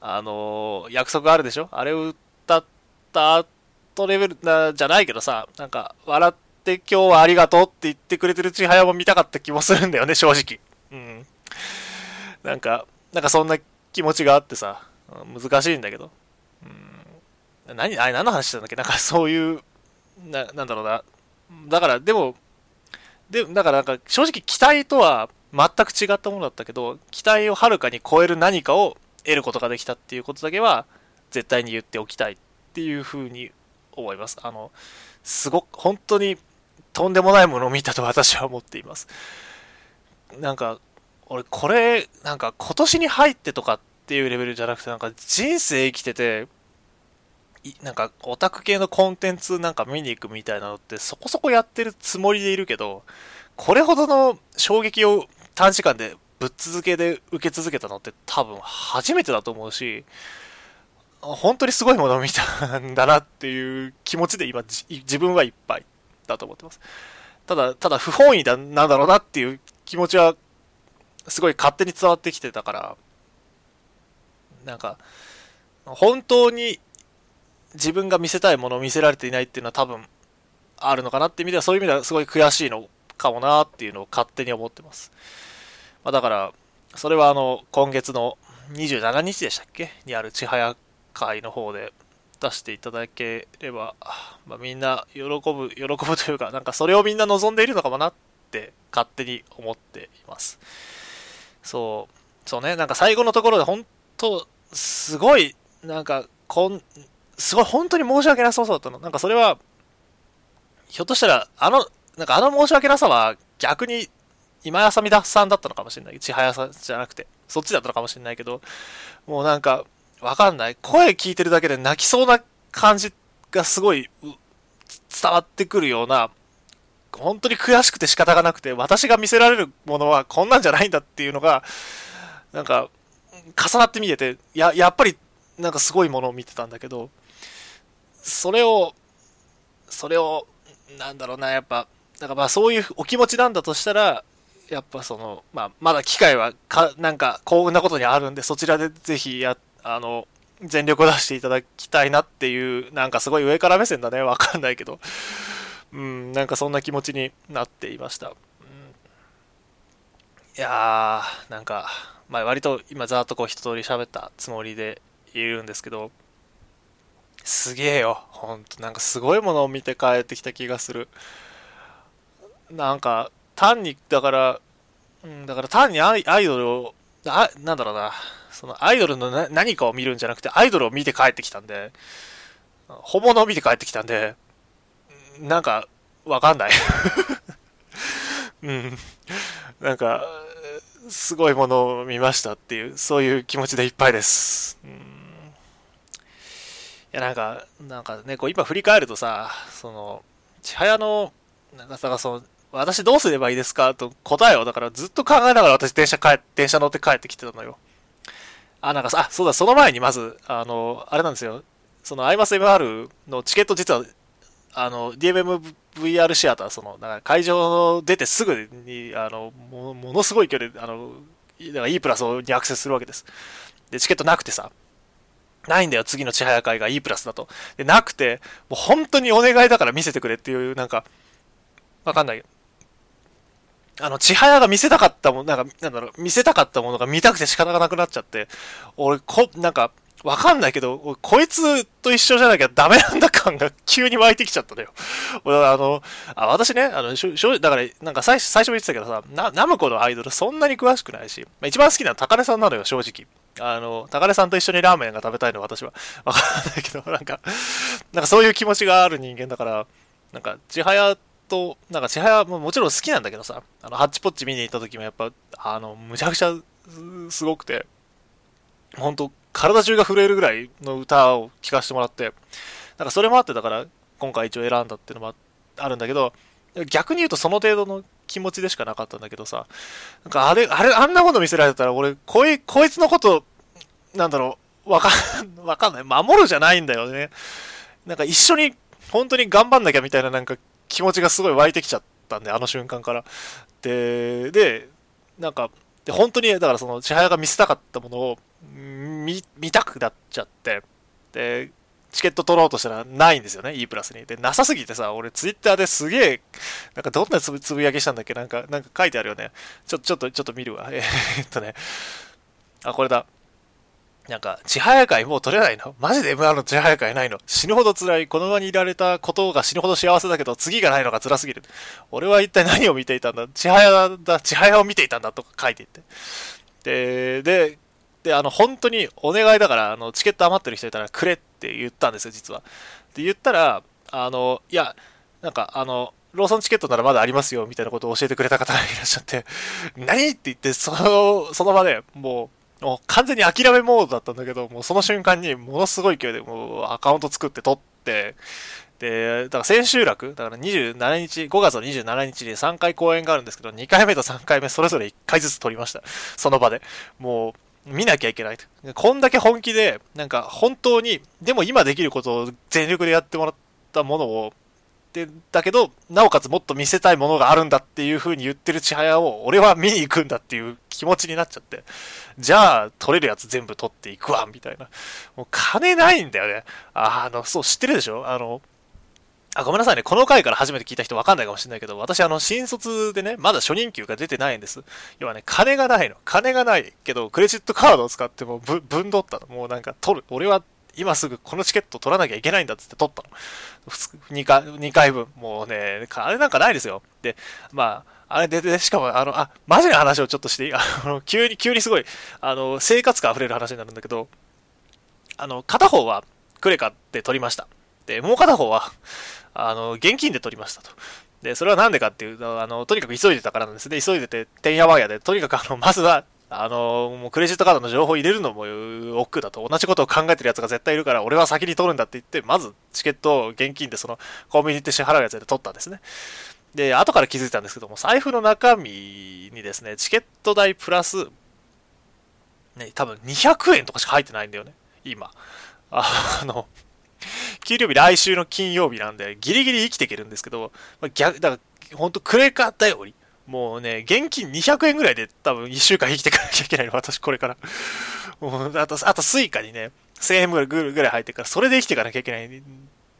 あのー、約束あるでしょ？あれを歌った後レベルな、じゃないけどさ、なんか、笑って今日はありがとうって言ってくれてるちはやも見たかった気もするんだよね、正直。うん。なんか、なんかそんな気持ちがあってさ、難しいんだけど。うん。何、あれ何の話したんだっけ？なんかそういう、な、なんだろうな。だから、でも、で、だからなんか正直期待とは全く違ったものだったけど、期待をはるかに超える何かを得ることができたっていうことだけは絶対に言っておきたいっていうふうに思います。あの、すごく、本当にとんでもないものを見たと私は思っています。なんか、俺これ、なんか今年に入ってとかっていうレベルじゃなくて、なんか人生生きてて、なんかオタク系のコンテンツなんか見に行くみたいなのってそこそこやってるつもりでいるけど、これほどの衝撃を短時間でぶっ続けで受け続けたのって多分初めてだと思うし、本当にすごいものを見たんだなっていう気持ちで今自分はいっぱいだと思ってます。ただ、ただ不本意だなんだろうなっていう気持ちはすごい勝手に伝わってきてたから、なんか、本当に自分が見せたいものを見せられていないっていうのは多分あるのかなって意味ではそういう意味ではすごい悔しいのかもなっていうのを勝手に思ってます。まあ、だから、それはあの、今月の27日でしたっけ？にある千早会の方で出していただければ、まあ、みんな喜ぶ、喜ぶというか、なんかそれをみんな望んでいるのかもなって勝手に思っています。そうそうね、なんか最後のところで本当、すごい、なんか、こん、すごい本当に申し訳なさそうだったの。なんかそれは、ひょっとしたら、あの、なんかあの申し訳なさは逆に今やさみださんだったのかもしれない。千早さんじゃなくて、そっちだったのかもしれないけど、もうなんか、わかんない。声聞いてるだけで泣きそうな感じがすごい伝わってくるような、本当に悔しくて仕方がなくて、私が見せられるものはこんなんじゃないんだっていうのが、なんか、重なって見えて、や、やっぱり、なんかすごいものを見てたんだけど、それを、それを、なんだろうな、やっぱ、なんかまあそういうお気持ちなんだとしたら、やっぱその、まあ、まだ機会はか、なんか幸運なことにあるんで、そちらでぜひや、あの、全力を出していただきたいなっていう、なんかすごい上から目線だね、わかんないけど、うん、なんかそんな気持ちになっていました。うん、いやー、なんか、まあ割と今ざーっとこう一通り喋ったつもりでいるんですけど、すげえよ。ほんと、なんかすごいものを見て帰ってきた気がする。なんか、単に、だから、うん、だから単にアイドルを、あ、なんだろうな、そのアイドルのな何かを見るんじゃなくて、アイドルを見て帰ってきたんで、本物を見て帰ってきたんで、なんか、わかんない。うん。なんか、すごいものを見ましたっていう、そういう気持ちでいっぱいです。うん、いや、なんか、なんかね、こう今振り返るとさ、その、千早の、なんかさ、その、私どうすればいいですかと答えをだからずっと考えながら私電車帰電車乗って帰ってきてたのよ。あ、なんかさ、あ、そうだ、その前にまず、あの、あれなんですよ。その、アイマス MR のチケット実は、あの、DMMVR シアター、その、なんか会場の出てすぐに、あの、もものすごい距離で、あの、だから E プラスにアクセスするわけです。で、チケットなくてさ、ないんだよ、次の千早会が E プラスだと。で、なくて、もう本当にお願いだから見せてくれっていう、なんか、わかんない。あの、千早が見せたかったもの、なんか、なんだろう、見せたかったものが見たくて仕方がなくなっちゃって、俺、こ、なんか、わかんないけど、こいつと一緒じゃなきゃダメなんだ感が急に湧いてきちゃったのよ。俺あの、あ私ね、あの、しょだから、なんか最初最初も言ってたけどさ、な、ナムコのアイドルそんなに詳しくないし、まあ、一番好きなのは高根さんなのよ、正直。あの、高根さんと一緒にラーメンが食べたいの私は。わかんないけど、なんか、なんかそういう気持ちがある人間だから、なんか、千早と、なんか千早ももちろん好きなんだけどさ、あの、ハッチポッチ見に行った時もやっぱ、あの、むちゃくちゃすごくて、本当体中が震えるぐらいの歌を聴かせてもらって、なんかそれもあってだから、今回一応選んだっていうのもあるんだけど、逆に言うとその程度の気持ちでしかなかったんだけどさ、なんかあれ、あれ、あんなこと見せられたら俺、こい、こいつのこと、なんだろう、わかん、わかんない。守るじゃないんだよね。なんか一緒に、本当に頑張んなきゃみたいななんか気持ちがすごい湧いてきちゃったんで、あの瞬間から。で、で、なんか、で本当に、だからその、千早が見せたかったものを見、見たくなっちゃって、で、チケット取ろうとしたらないんですよね、E プラスに。で、なさすぎてさ、俺ツイッターですげえ、なんかどんなつぶつぶやきしたんだっけなんか、なんか書いてあるよね。ちょ、ちょっと、ちょっと見るわ。えー、っとね。あ、これだ。なんか、千早会もう取れないの？マジで MR の千早会ないの？死ぬほど辛い。この場にいられたことが死ぬほど幸せだけど、次がないのが辛すぎる。俺は一体何を見ていたんだ？千早だ、千早を見ていたんだとか書いていって。で、で、で、あの、本当にお願いだから、あの、チケット余ってる人いたらくれって言ったんですよ、実は。で、言ったら、あの、いや、なんか、あの、ローソンチケットならまだありますよ、みたいなことを教えてくれた方がいらっしゃって、何？って言って、その、その場でもう、もう完全に諦めモードだったんだけど、もうその瞬間にものすごい勢いでもうアカウント作って撮って、で、だから千秋楽、だから27日、5月の27日に3回公演があるんですけど、2回目と3回目それぞれ1回ずつ撮りました。その場で。もう、見なきゃいけないと。こんだけ本気で、なんか本当に、でも今できることを全力でやってもらったものを、で、だけど、なおかつもっと見せたいものがあるんだっていう風に言ってる千早を、俺は見に行くんだっていう気持ちになっちゃって、じゃあ、取れるやつ全部取っていくわ、みたいな。もう金ないんだよね。ああの、そう、知ってるでしょ？あの、あ、ごめんなさいね。この回から初めて聞いた人わかんないかもしれないけど、私、あの、新卒でね、まだ初任給が出てないんです。要はね、金がないの。金がないけど、クレジットカードを使ってもぶ、ぶんどったの。もうなんか、取る。俺は今すぐこのチケット取らなきゃいけないんだっつって取ったの。2回 ,2 回分。もうね、あれなんかないですよ。で、まあ、あれで、で、しかも、あの、あ、マジな話をちょっとしていいあの、急に、急にすごい、あの、生活感溢れる話になるんだけど、あの、片方は、クレカで取りました。で、もう片方は、あの、現金で取りましたと。で、それはなんでかっていうと、あの、とにかく急いでたからなんですね。急いでて、てんやわんやで、とにかくあの、まずは、あの、もうクレジットカードの情報入れるのも億劫だと。同じことを考えてる奴が絶対いるから、俺は先に取るんだって言って、まずチケットを現金でその、コンビニって支払うやつで取ったんですね。で、後から気づいたんですけども、財布の中身にですね、チケット代プラス、ね、多分200円とかしか入ってないんだよね、今。あの、給料日来週の金曜日なんで、ギリギリ生きていけるんですけど、ま、逆、だから、ほんとクレカ頼り。もうね、現金200円ぐらいで多分1週間生きていかなきゃいけないの、私これから。もう、あと、あと Suica にね、1000円ぐらいぐらい入ってから、それで生きていかなきゃいけないっ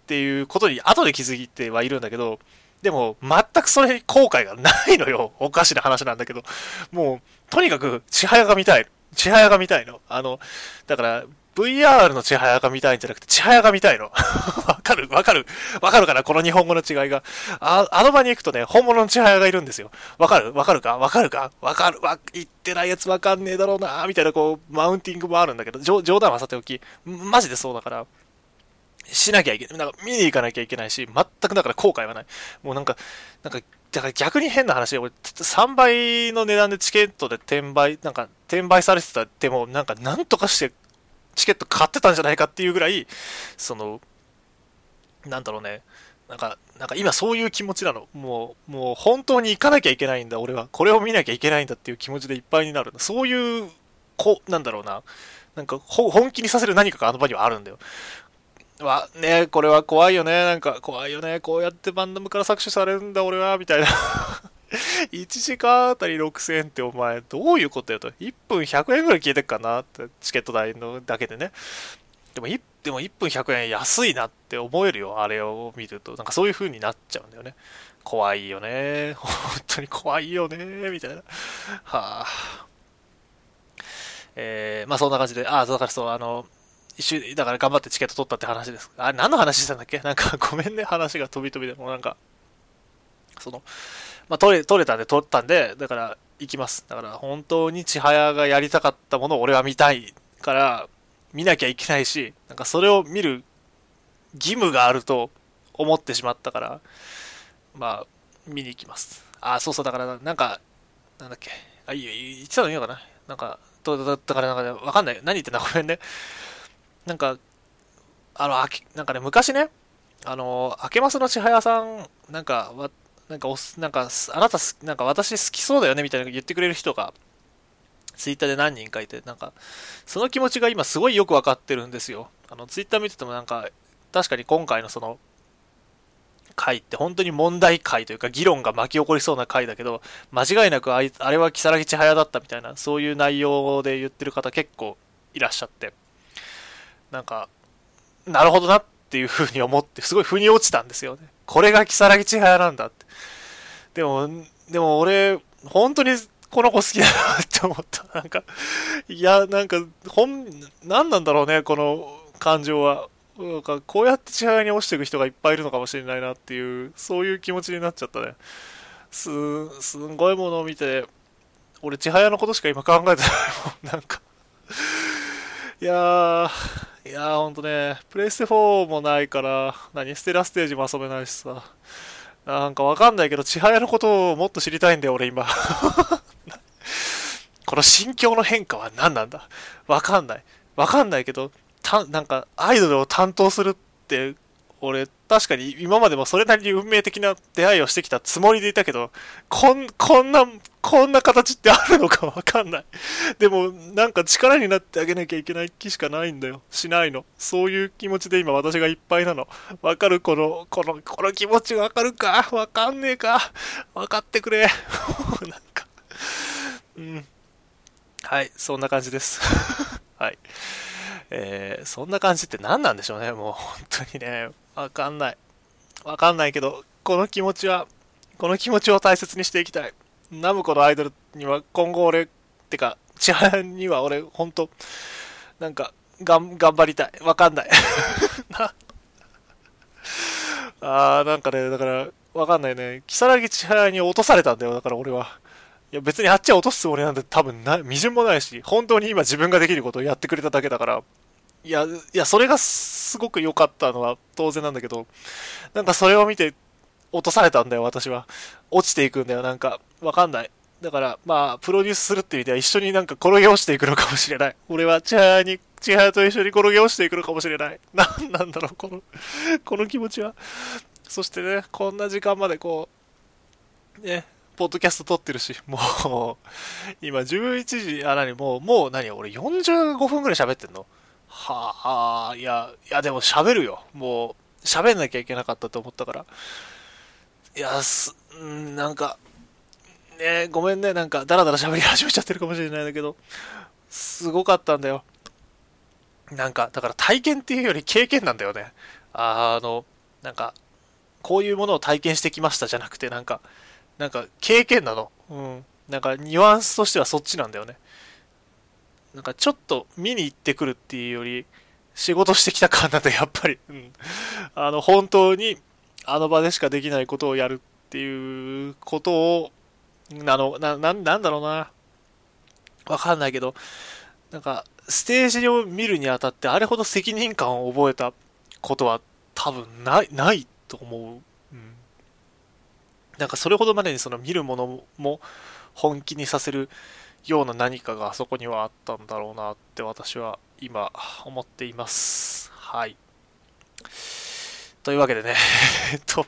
ていうことに後で気づいてはいるんだけど、でも、全くそれに後悔がないのよ。おかしな話なんだけど。もう、とにかく、千早が見たい。千早が見たいの。あの、だから、VR の千早が見たいんじゃなくて、千早が見たいの。わかる？わかる？わかるかな？この日本語の違いが。あ、あの場に行くとね、本物の千早がいるんですよ。わかる？わかるか？わかるか？わかる？わ、言ってないやつわかんねえだろうなみたいなこう、マウンティングもあるんだけど、冗談はさておき、マジでそうだから、しなきゃいけない。なんか見に行かなきゃいけないし、全くだから後悔はない。もうなんか、なんか、だから逆に変な話で、俺、3倍の値段でチケットで転売、なんか、転売されてたっても、なんか、なんとかしてチケット買ってたんじゃないかっていうぐらい、その、なんだろうね、なんか、なんか今そういう気持ちなの。もう、もう本当に行かなきゃいけないんだ、俺は。これを見なきゃいけないんだっていう気持ちでいっぱいになる。そういう、こう、なんだろうな。なんか、本気にさせる何かがあの場にはあるんだよ。わ、ねこれは怖いよね。なんか、怖いよね。こうやってバンダムから搾取されるんだ、俺は、みたいな。1時間あたり6000円ってお前、どういうことやと。1分100円ぐらい消えてっかなって、チケット代のだけでね。でも1、でも1分100円安いなって思えるよ、あれを見ると。なんかそういう風になっちゃうんだよね。怖いよね。本当に怖いよね。みたいな。はあ。えー、まあそんな感じで、ああ、だからそう、あの、一周、だから頑張ってチケット取ったって話です。あ、何の話したんだっけ？なんかごめんね、話が飛び飛びで。もなんか、その、まあ、取れ、取れたんで取ったんで、だから行きます。だから本当に千早がやりたかったものを俺は見たいから、見なきゃいけないし、なんかそれを見る義務があると思ってしまったから、まあ、見に行きます。あ、そうそう、だから、なんか、なんだっけ。あ、いいよ、言ってたのいいのかななんか、だからなんか、ねわかんない。何言ってんだ、ごめんね。なんか、あの、あきなんかね、昔ね、あの、明けますの千早さん、なんか、わなんかおす、なんか、あなた、なんか私好きそうだよねみたいな言ってくれる人が、ツイッターで何人かいて、なんか、その気持ちが今すごいよくわかってるんですよ。あの、ツイッター見ててもなんか、確かに今回のその、回って本当に問題回というか議論が巻き起こりそうな回だけど、間違いなくあいあれは如月千早だったみたいな、そういう内容で言ってる方結構いらっしゃって、なんか、なるほどなっていうふうに思って、すごい腑に落ちたんですよね。これが如月千早なんだって。でも、でも俺、本当にこの子好きだなって思った。なんか、いや、なんか、ほん、何なんだろうね、この感情は。なんか、こうやって千早に落ちていく人がいっぱいいるのかもしれないなっていう、そういう気持ちになっちゃったね。す、すんごいものを見て、俺、千早のことしか今考えてないもん、なんかいやー、いやーほんとね、プレイステ4もないから、何、ステラステージも遊べないしさ。なんかわかんないけど、千早のことをもっと知りたいんだよ、俺今。この心境の変化は何なんだ？わかんない。わかんないけど、た、なんか、アイドルを担当するって俺、確かに今までもそれなりに運命的な出会いをしてきたつもりでいたけど、こん、こんな、こんな形ってあるのかわかんない。でも、なんか力になってあげなきゃいけない気しかないんだよ。しないの。そういう気持ちで今私がいっぱいなの。わかる？この、この、この気持ちわかるか？わかんねえか？わかってくれ。なんか、うん。はい、そんな感じです。はい。えー、そんな感じって何なんでしょうね、もう本当にね。わかんない。わかんないけど、この気持ちは、この気持ちを大切にしていきたい。ナムコのアイドルには今後俺、ってか、千原には俺、ほんと、なんか、がん、頑張りたい。わかんない。あー、なんかね、だから、わかんないね。木更木千早に落とされたんだよ、だから俺は。いや、別にあっちは落とすつもりなんて多分な、微塵もないし、本当に今自分ができることをやってくれただけだから、いや、いや、それがすごく良かったのは当然なんだけど、なんかそれを見て落とされたんだよ、私は。落ちていくんだよ、なんか。わかんない。だから、まあ、プロデュースするって意味では一緒になんか転げ落ちていくのかもしれない。俺は千早に、千早と一緒に転げ落ちていくのかもしれない。なんなんだろう、この、この気持ちは。そしてね、こんな時間までこう、ね、ポッドキャスト撮ってるし、もう、今11時、あ、何、もう、もう何、俺45分くらい喋ってんの？はあ、いや、いやでも喋るよ。もう、喋んなきゃいけなかったと思ったから。いや、す、んなんか、ねごめんね、なんか、だらだら喋り始めちゃってるかもしれないんだけど、すごかったんだよ。なんか、だから体験っていうより経験なんだよね。あの、なんか、こういうものを体験してきましたじゃなくて、なんか、なんか経験なの。うん。なんかニュアンスとしてはそっちなんだよね。なんかちょっと見に行ってくるっていうより、仕事してきた感なんだ、やっぱり。うん。あの、本当に、あの場でしかできないことをやるっていうことを、あの、な、ななんだろうな。わかんないけど、なんか、ステージを見るにあたって、あれほど責任感を覚えたことは多分ない、ないと思う。うん。なんかそれほどまでにその見るものも本気にさせるような何かがあそこにはあったんだろうなって私は今思っています。はい。というわけでね、えっと、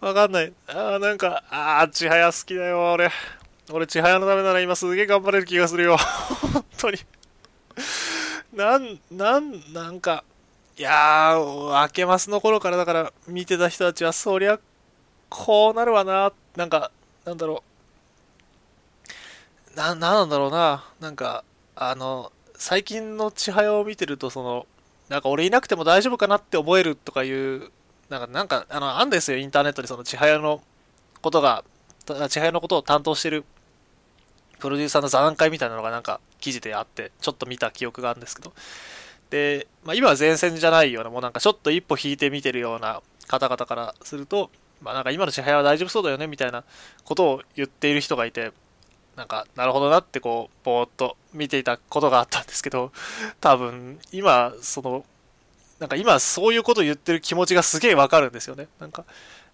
わかんない。ああなんか、ああ、千早好きだよ、俺。俺、千早のためなら今すげえ頑張れる気がするよ。本当に。なん、なん、なんか、いやー、明けますの頃からだから見てた人たちはそりゃこうなるわな、なんか、なんだろう。な、なんだろうな。なんか、あの、最近の千早を見てると、その、なんか俺いなくても大丈夫かなって思えるとかいう、なんか、なんか、あの、あんですよ、インターネットにその千早のことが、千早のことを担当してるプロデューサーの座談会みたいなのがなんか記事であって、ちょっと見た記憶があるんですけど、で、まあ、今は前線じゃないような、もうなんかちょっと一歩引いて見てるような方々からすると、まあなんか今の支配は大丈夫そうだよねみたいなことを言っている人がいて、なんか、なるほどなってこう、ぼーっと見ていたことがあったんですけど、多分、今、その、なんか今そういうこと言ってる気持ちがすげえわかるんですよね。なんか、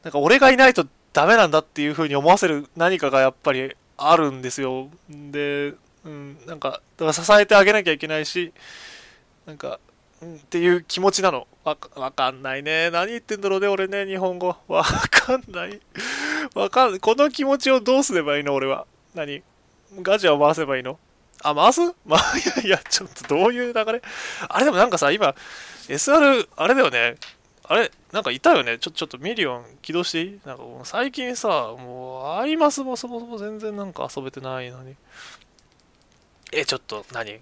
なんか俺がいないとダメなんだっていう風に思わせる何かがやっぱりあるんですよ。で、うん、なんか、だから支えてあげなきゃいけないし、なんか、うん、っていう気持ちなの。わわかんないね。何言ってんだろうね、俺ね、日本語。わかんない。わかんない。この気持ちをどうすればいいの、俺は。何？ガチャを回せばいいの？あ、回す？まあ、いやいや、ちょっとどういう流れ？あれでもなんかさ、今、SR、あれだよね。あれなんかいたよね？ちょ、ちょっとミリオン起動していい？なんかもう最近さ、もう、アイマスもそもそも全然なんか遊べてないのに。え、ちょっと何、うん、い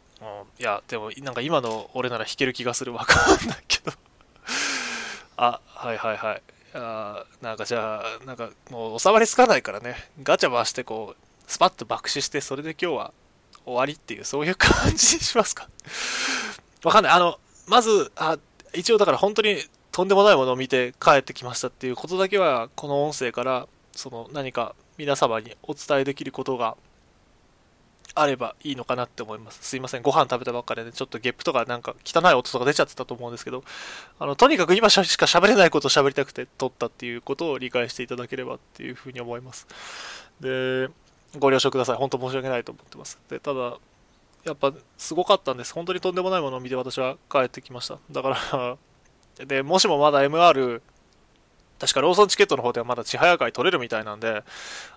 や、でも、なんか今の俺なら弾ける気がする。わかんないけど あ、はいはいはい。あなんかじゃあ、なんかもう収まりつかないからね。ガチャ回してこう、スパッと爆死して、それで今日は終わりっていう、そういう感じにしますか？わかんない。あの、まず、あ、一応だから本当にとんでもないものを見て帰ってきましたっていうことだけは、この音声から、その何か皆様にお伝えできることがあればいいのかなって思います。すいません。ご飯食べたばっかりで、ちょっとゲップとかなんか汚い音とか出ちゃってたと思うんですけど、あの、とにかく今しか喋れないことを喋りたくて撮ったっていうことを理解していただければっていうふうに思います。で、ご了承ください。本当申し訳ないと思ってます。で、ただ、やっぱすごかったんです。本当にとんでもないものを見て私は帰ってきました。だから で、もしもまだ MR、確かローソンチケットの方ではまだ千早会取れるみたいなんで、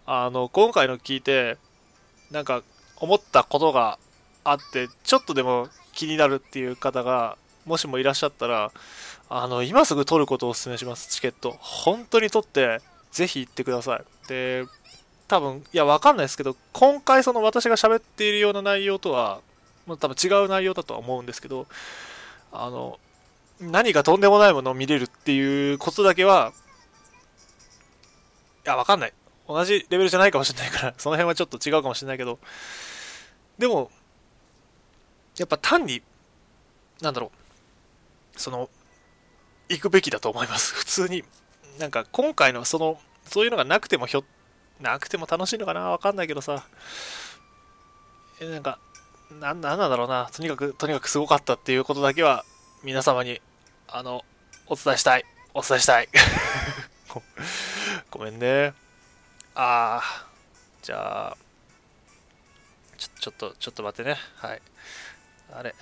あの、今回の聞いて、なんか思ったことがあってちょっとでも気になるっていう方がもしもいらっしゃったらあの今すぐ取ることをお勧めしますチケット本当に取ってぜひ行ってくださいで多分いやわかんないですけど今回その私が喋っているような内容とはま多分違う内容だとは思うんですけどあの何かとんでもないものを見れるっていうことだけはいやわかんない同じレベルじゃないかもしれないから その辺はちょっと違うかもしれないけどでも、やっぱ単になんだろう、その、行くべきだと思います。普通に。なんか今回のその、そういうのがなくてもひょ、なくても楽しいのかなわかんないけどさ、え、なんか、な、なんなんだろうな。とにかく、とにかくすごかったっていうことだけは、皆様に、あの、お伝えしたい。お伝えしたい。ごめんね。ああ、じゃあ、ちょ、ちょっと、ちょっと待ってね。はい。あれ。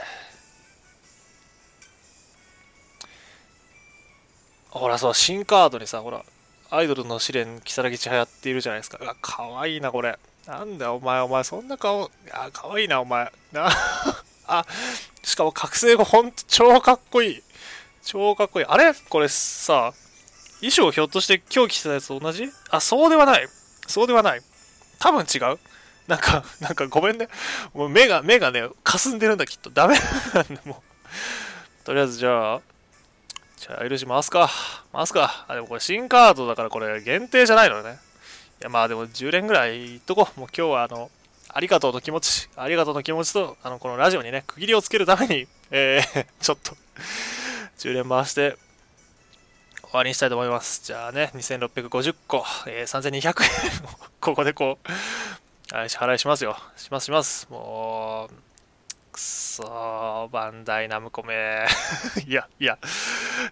ほら、そう、新カードにさ、ほら、アイドルの試練、如月千早っているじゃないですか。うわ、かわいいな、これ。なんだ、お前、お前、そんな顔、あ、かわいいな、お前。な、あ、しかも覚醒後、ほんと超かっこいい。超かっこいい。あれ？これさ、衣装ひょっとして今日着てたやつと同じ？あ、そうではない。そうではない。多分違う。なんか、なんかごめんね。もう目が、目がね、霞んでるんだ、きっと。ダメなんだ、もう。とりあえずじゃあ、じゃあ、許し回すか。回すか。あ、でもこれ新カードだからこれ限定じゃないのよね。いや、まあでも10連ぐらいいっとこう。もう今日はあの、ありがとうの気持ち、ありがとうの気持ちと、あの、このラジオにね、区切りをつけるために、えー、ちょっと10連回して、終わりにしたいと思います。じゃあね、2650個、えー、3200円をここでこう、支払いしますよ。しますします。もう、くそー、バンダイナムコメ。いや、いや、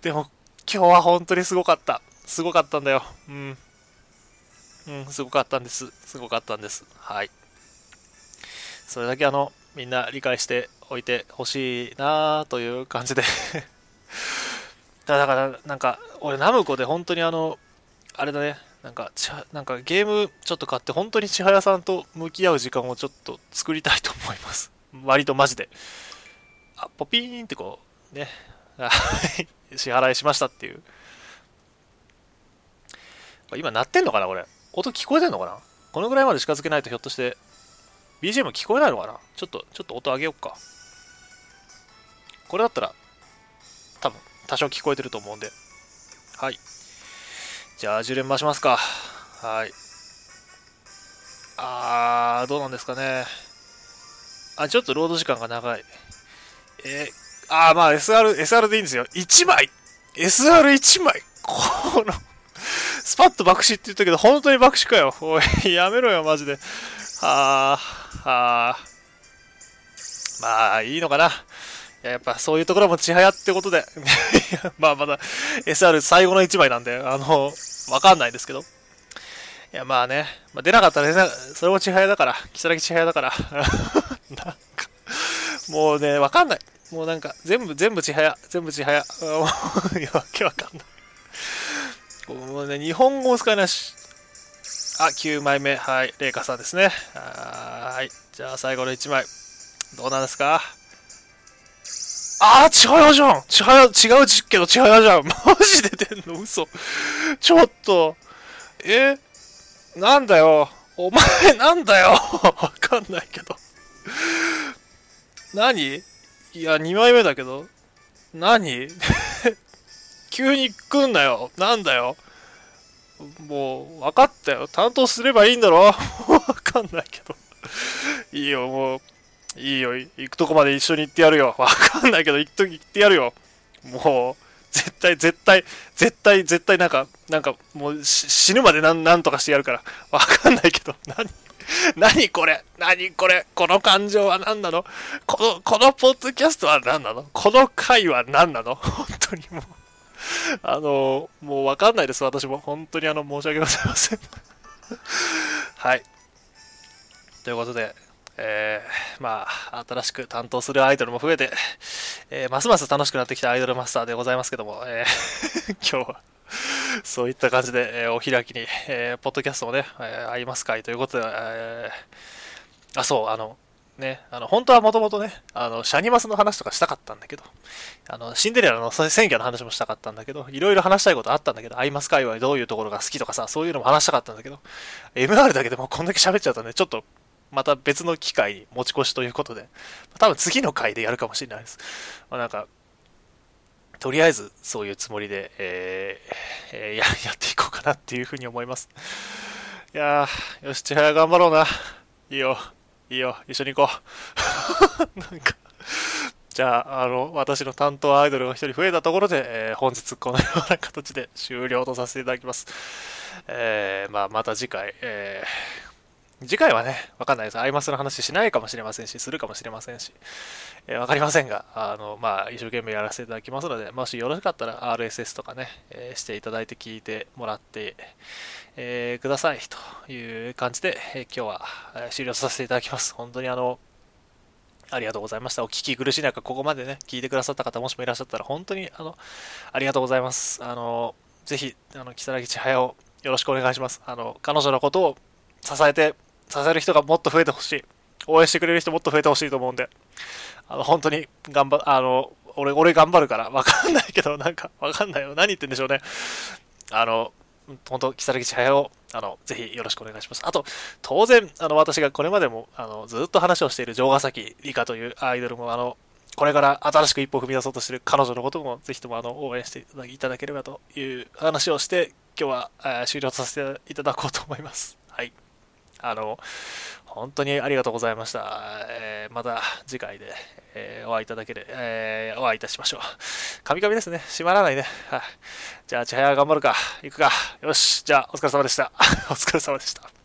でも今日は本当にすごかった。すごかったんだよ。うん。うん、すごかったんです。すごかったんです。はい。それだけあの、みんな理解しておいてほしいなという感じで だから、なんか、俺、ナムコで本当にあの、あれだね、なんか、なんかゲームちょっと買って、本当に千早さんと向き合う時間をちょっと作りたいと思います。割とマジで。あ、ポピーンってこう、ね、支払いしましたっていう。今鳴ってんのかなこれ。音聞こえてんのかなこのぐらいまで近づけないとひょっとして BGM 聞こえないのかなちょっと、ちょっと音上げよっか。これだったら多分多少聞こえてると思うんで。はい。じゃあ、10連回しますか。はい。あー、どうなんですかね。あ、ちょっとロード時間が長い。えー、あ、まあ SR、SR でいいんですよ。1枚 !SR1 枚このスパッと爆死って言ったけど、本当に爆死かよ。おい、やめろよ、マジで。はあ、はあ。まあ、いいのかな。ややっぱそういうところもちはやってことで まあまだ SR 最後の1枚なんで、あの、わかんないですけど。いやまあね、まあ、出なかったら出な、それもちはやだから、木更木ちはやだから。なんか、もうね、わかんない。もうなんか、全部、全部ちはや、全部ちはや。いや、わけわかんない。もうね、日本語も使えなし。あ、9枚目。はい、レイカさんですね。はい。じゃあ最後の1枚。どうなんですか？ああ、千早じゃん千早、違うけど千早じゃん マジで出んの？嘘。ちょっと。え？なんだよ。お前なんだよ。わかんないけど。何？いや、2枚目だけど。何？急に来んなよ。なんだよ。もう、分かったよ。担当すればいいんだろ わかんないけど。いいよ、もう。いいよ、行くとこまで一緒に行ってやるよ。わかんないけど、行くとき行ってやるよ。もう、絶対、絶対、絶対、絶対なんか、なんか、もう死ぬまでなんなんとかしてやるから。わかんないけど、何？何これ？何これ？この感情は何なの？この、このポッドキャストは何なの？この回は何なの？本当にもう。あの、もうわかんないです、私も。本当にあの、申し訳ございません。はい。ということで、えー、まあ、新しく担当するアイドルも増えて、えー、ますます楽しくなってきたアイドルマスターでございますけども、えー、今日は そういった感じで、えー、お開きに、えー、ポッドキャストもね、えー、会いますかい？ということで、えー、あ、そう、あの、ね、あの、本当はもともとね、あの、シャニマスの話とかしたかったんだけど、あの、シンデレラの選挙の話もしたかったんだけど、いろいろ話したいことあったんだけど、アイマス界隈どういうところが好きとかさ、そういうのも話したかったんだけど、MR だけでもこんだけ喋っちゃうとね、ちょっとまた別の機会に持ち越しということで、多分次の回でやるかもしれないです。まあ、なんか、とりあえずそういうつもりで、えーえー、や やっていこうかなっていうふうに思います。いやー、よし、千早頑張ろうな。いいよ、いいよ、一緒に行こう。なんか、じゃあ、あの、私の担当アイドルが一人増えたところで、えー、本日このような形で終了とさせていただきます。えー、まあ、また次回、えー、次回はね、わかんないです。アイマスの話しないかもしれませんし、するかもしれませんし、えー、わかりませんが、あの、まあ、一生懸命やらせていただきますので、もしよろしかったら RSS とかね、えー、していただいて聞いてもらって、えー、くださいという感じで、え今日は終了させていただきます。本当にあの、ありがとうございました。お聞き苦しい中、ここまでね、聞いてくださった方、もしもいらっしゃったら、本当に、あの、ありがとうございます。あの、ぜひ、あの、木更木千早をよろしくお願いします。あの、彼女のことを支えて、支える人がもっと増えてほしい。応援してくれる人もっと増えてほしいと思うんで、あの、本当に頑張、あの、俺、俺頑張るから、わかんないけど、なんか、わかんないよ。何言ってんでしょうね。あの、本当、木更木千早をあの、ぜひよろしくお願いします。あと、当然、あの、私がこれまでも、あの、ずっと話をしている城ヶ崎理香というアイドルも、あの、これから新しく一歩踏み出そうとしている彼女のことも、ぜひとも、あの、応援していただければという話をして、今日は、終了させていただこうと思います。はい。あの、本当にありがとうございました。えー、また次回で、えー、お会いいただける、えー、お会いいたしましょう。カミカミですね。閉まらないね。はい。じゃあ、千早頑張るか。行くか。よし。じゃあ、お疲れ様でした。お疲れ様でした。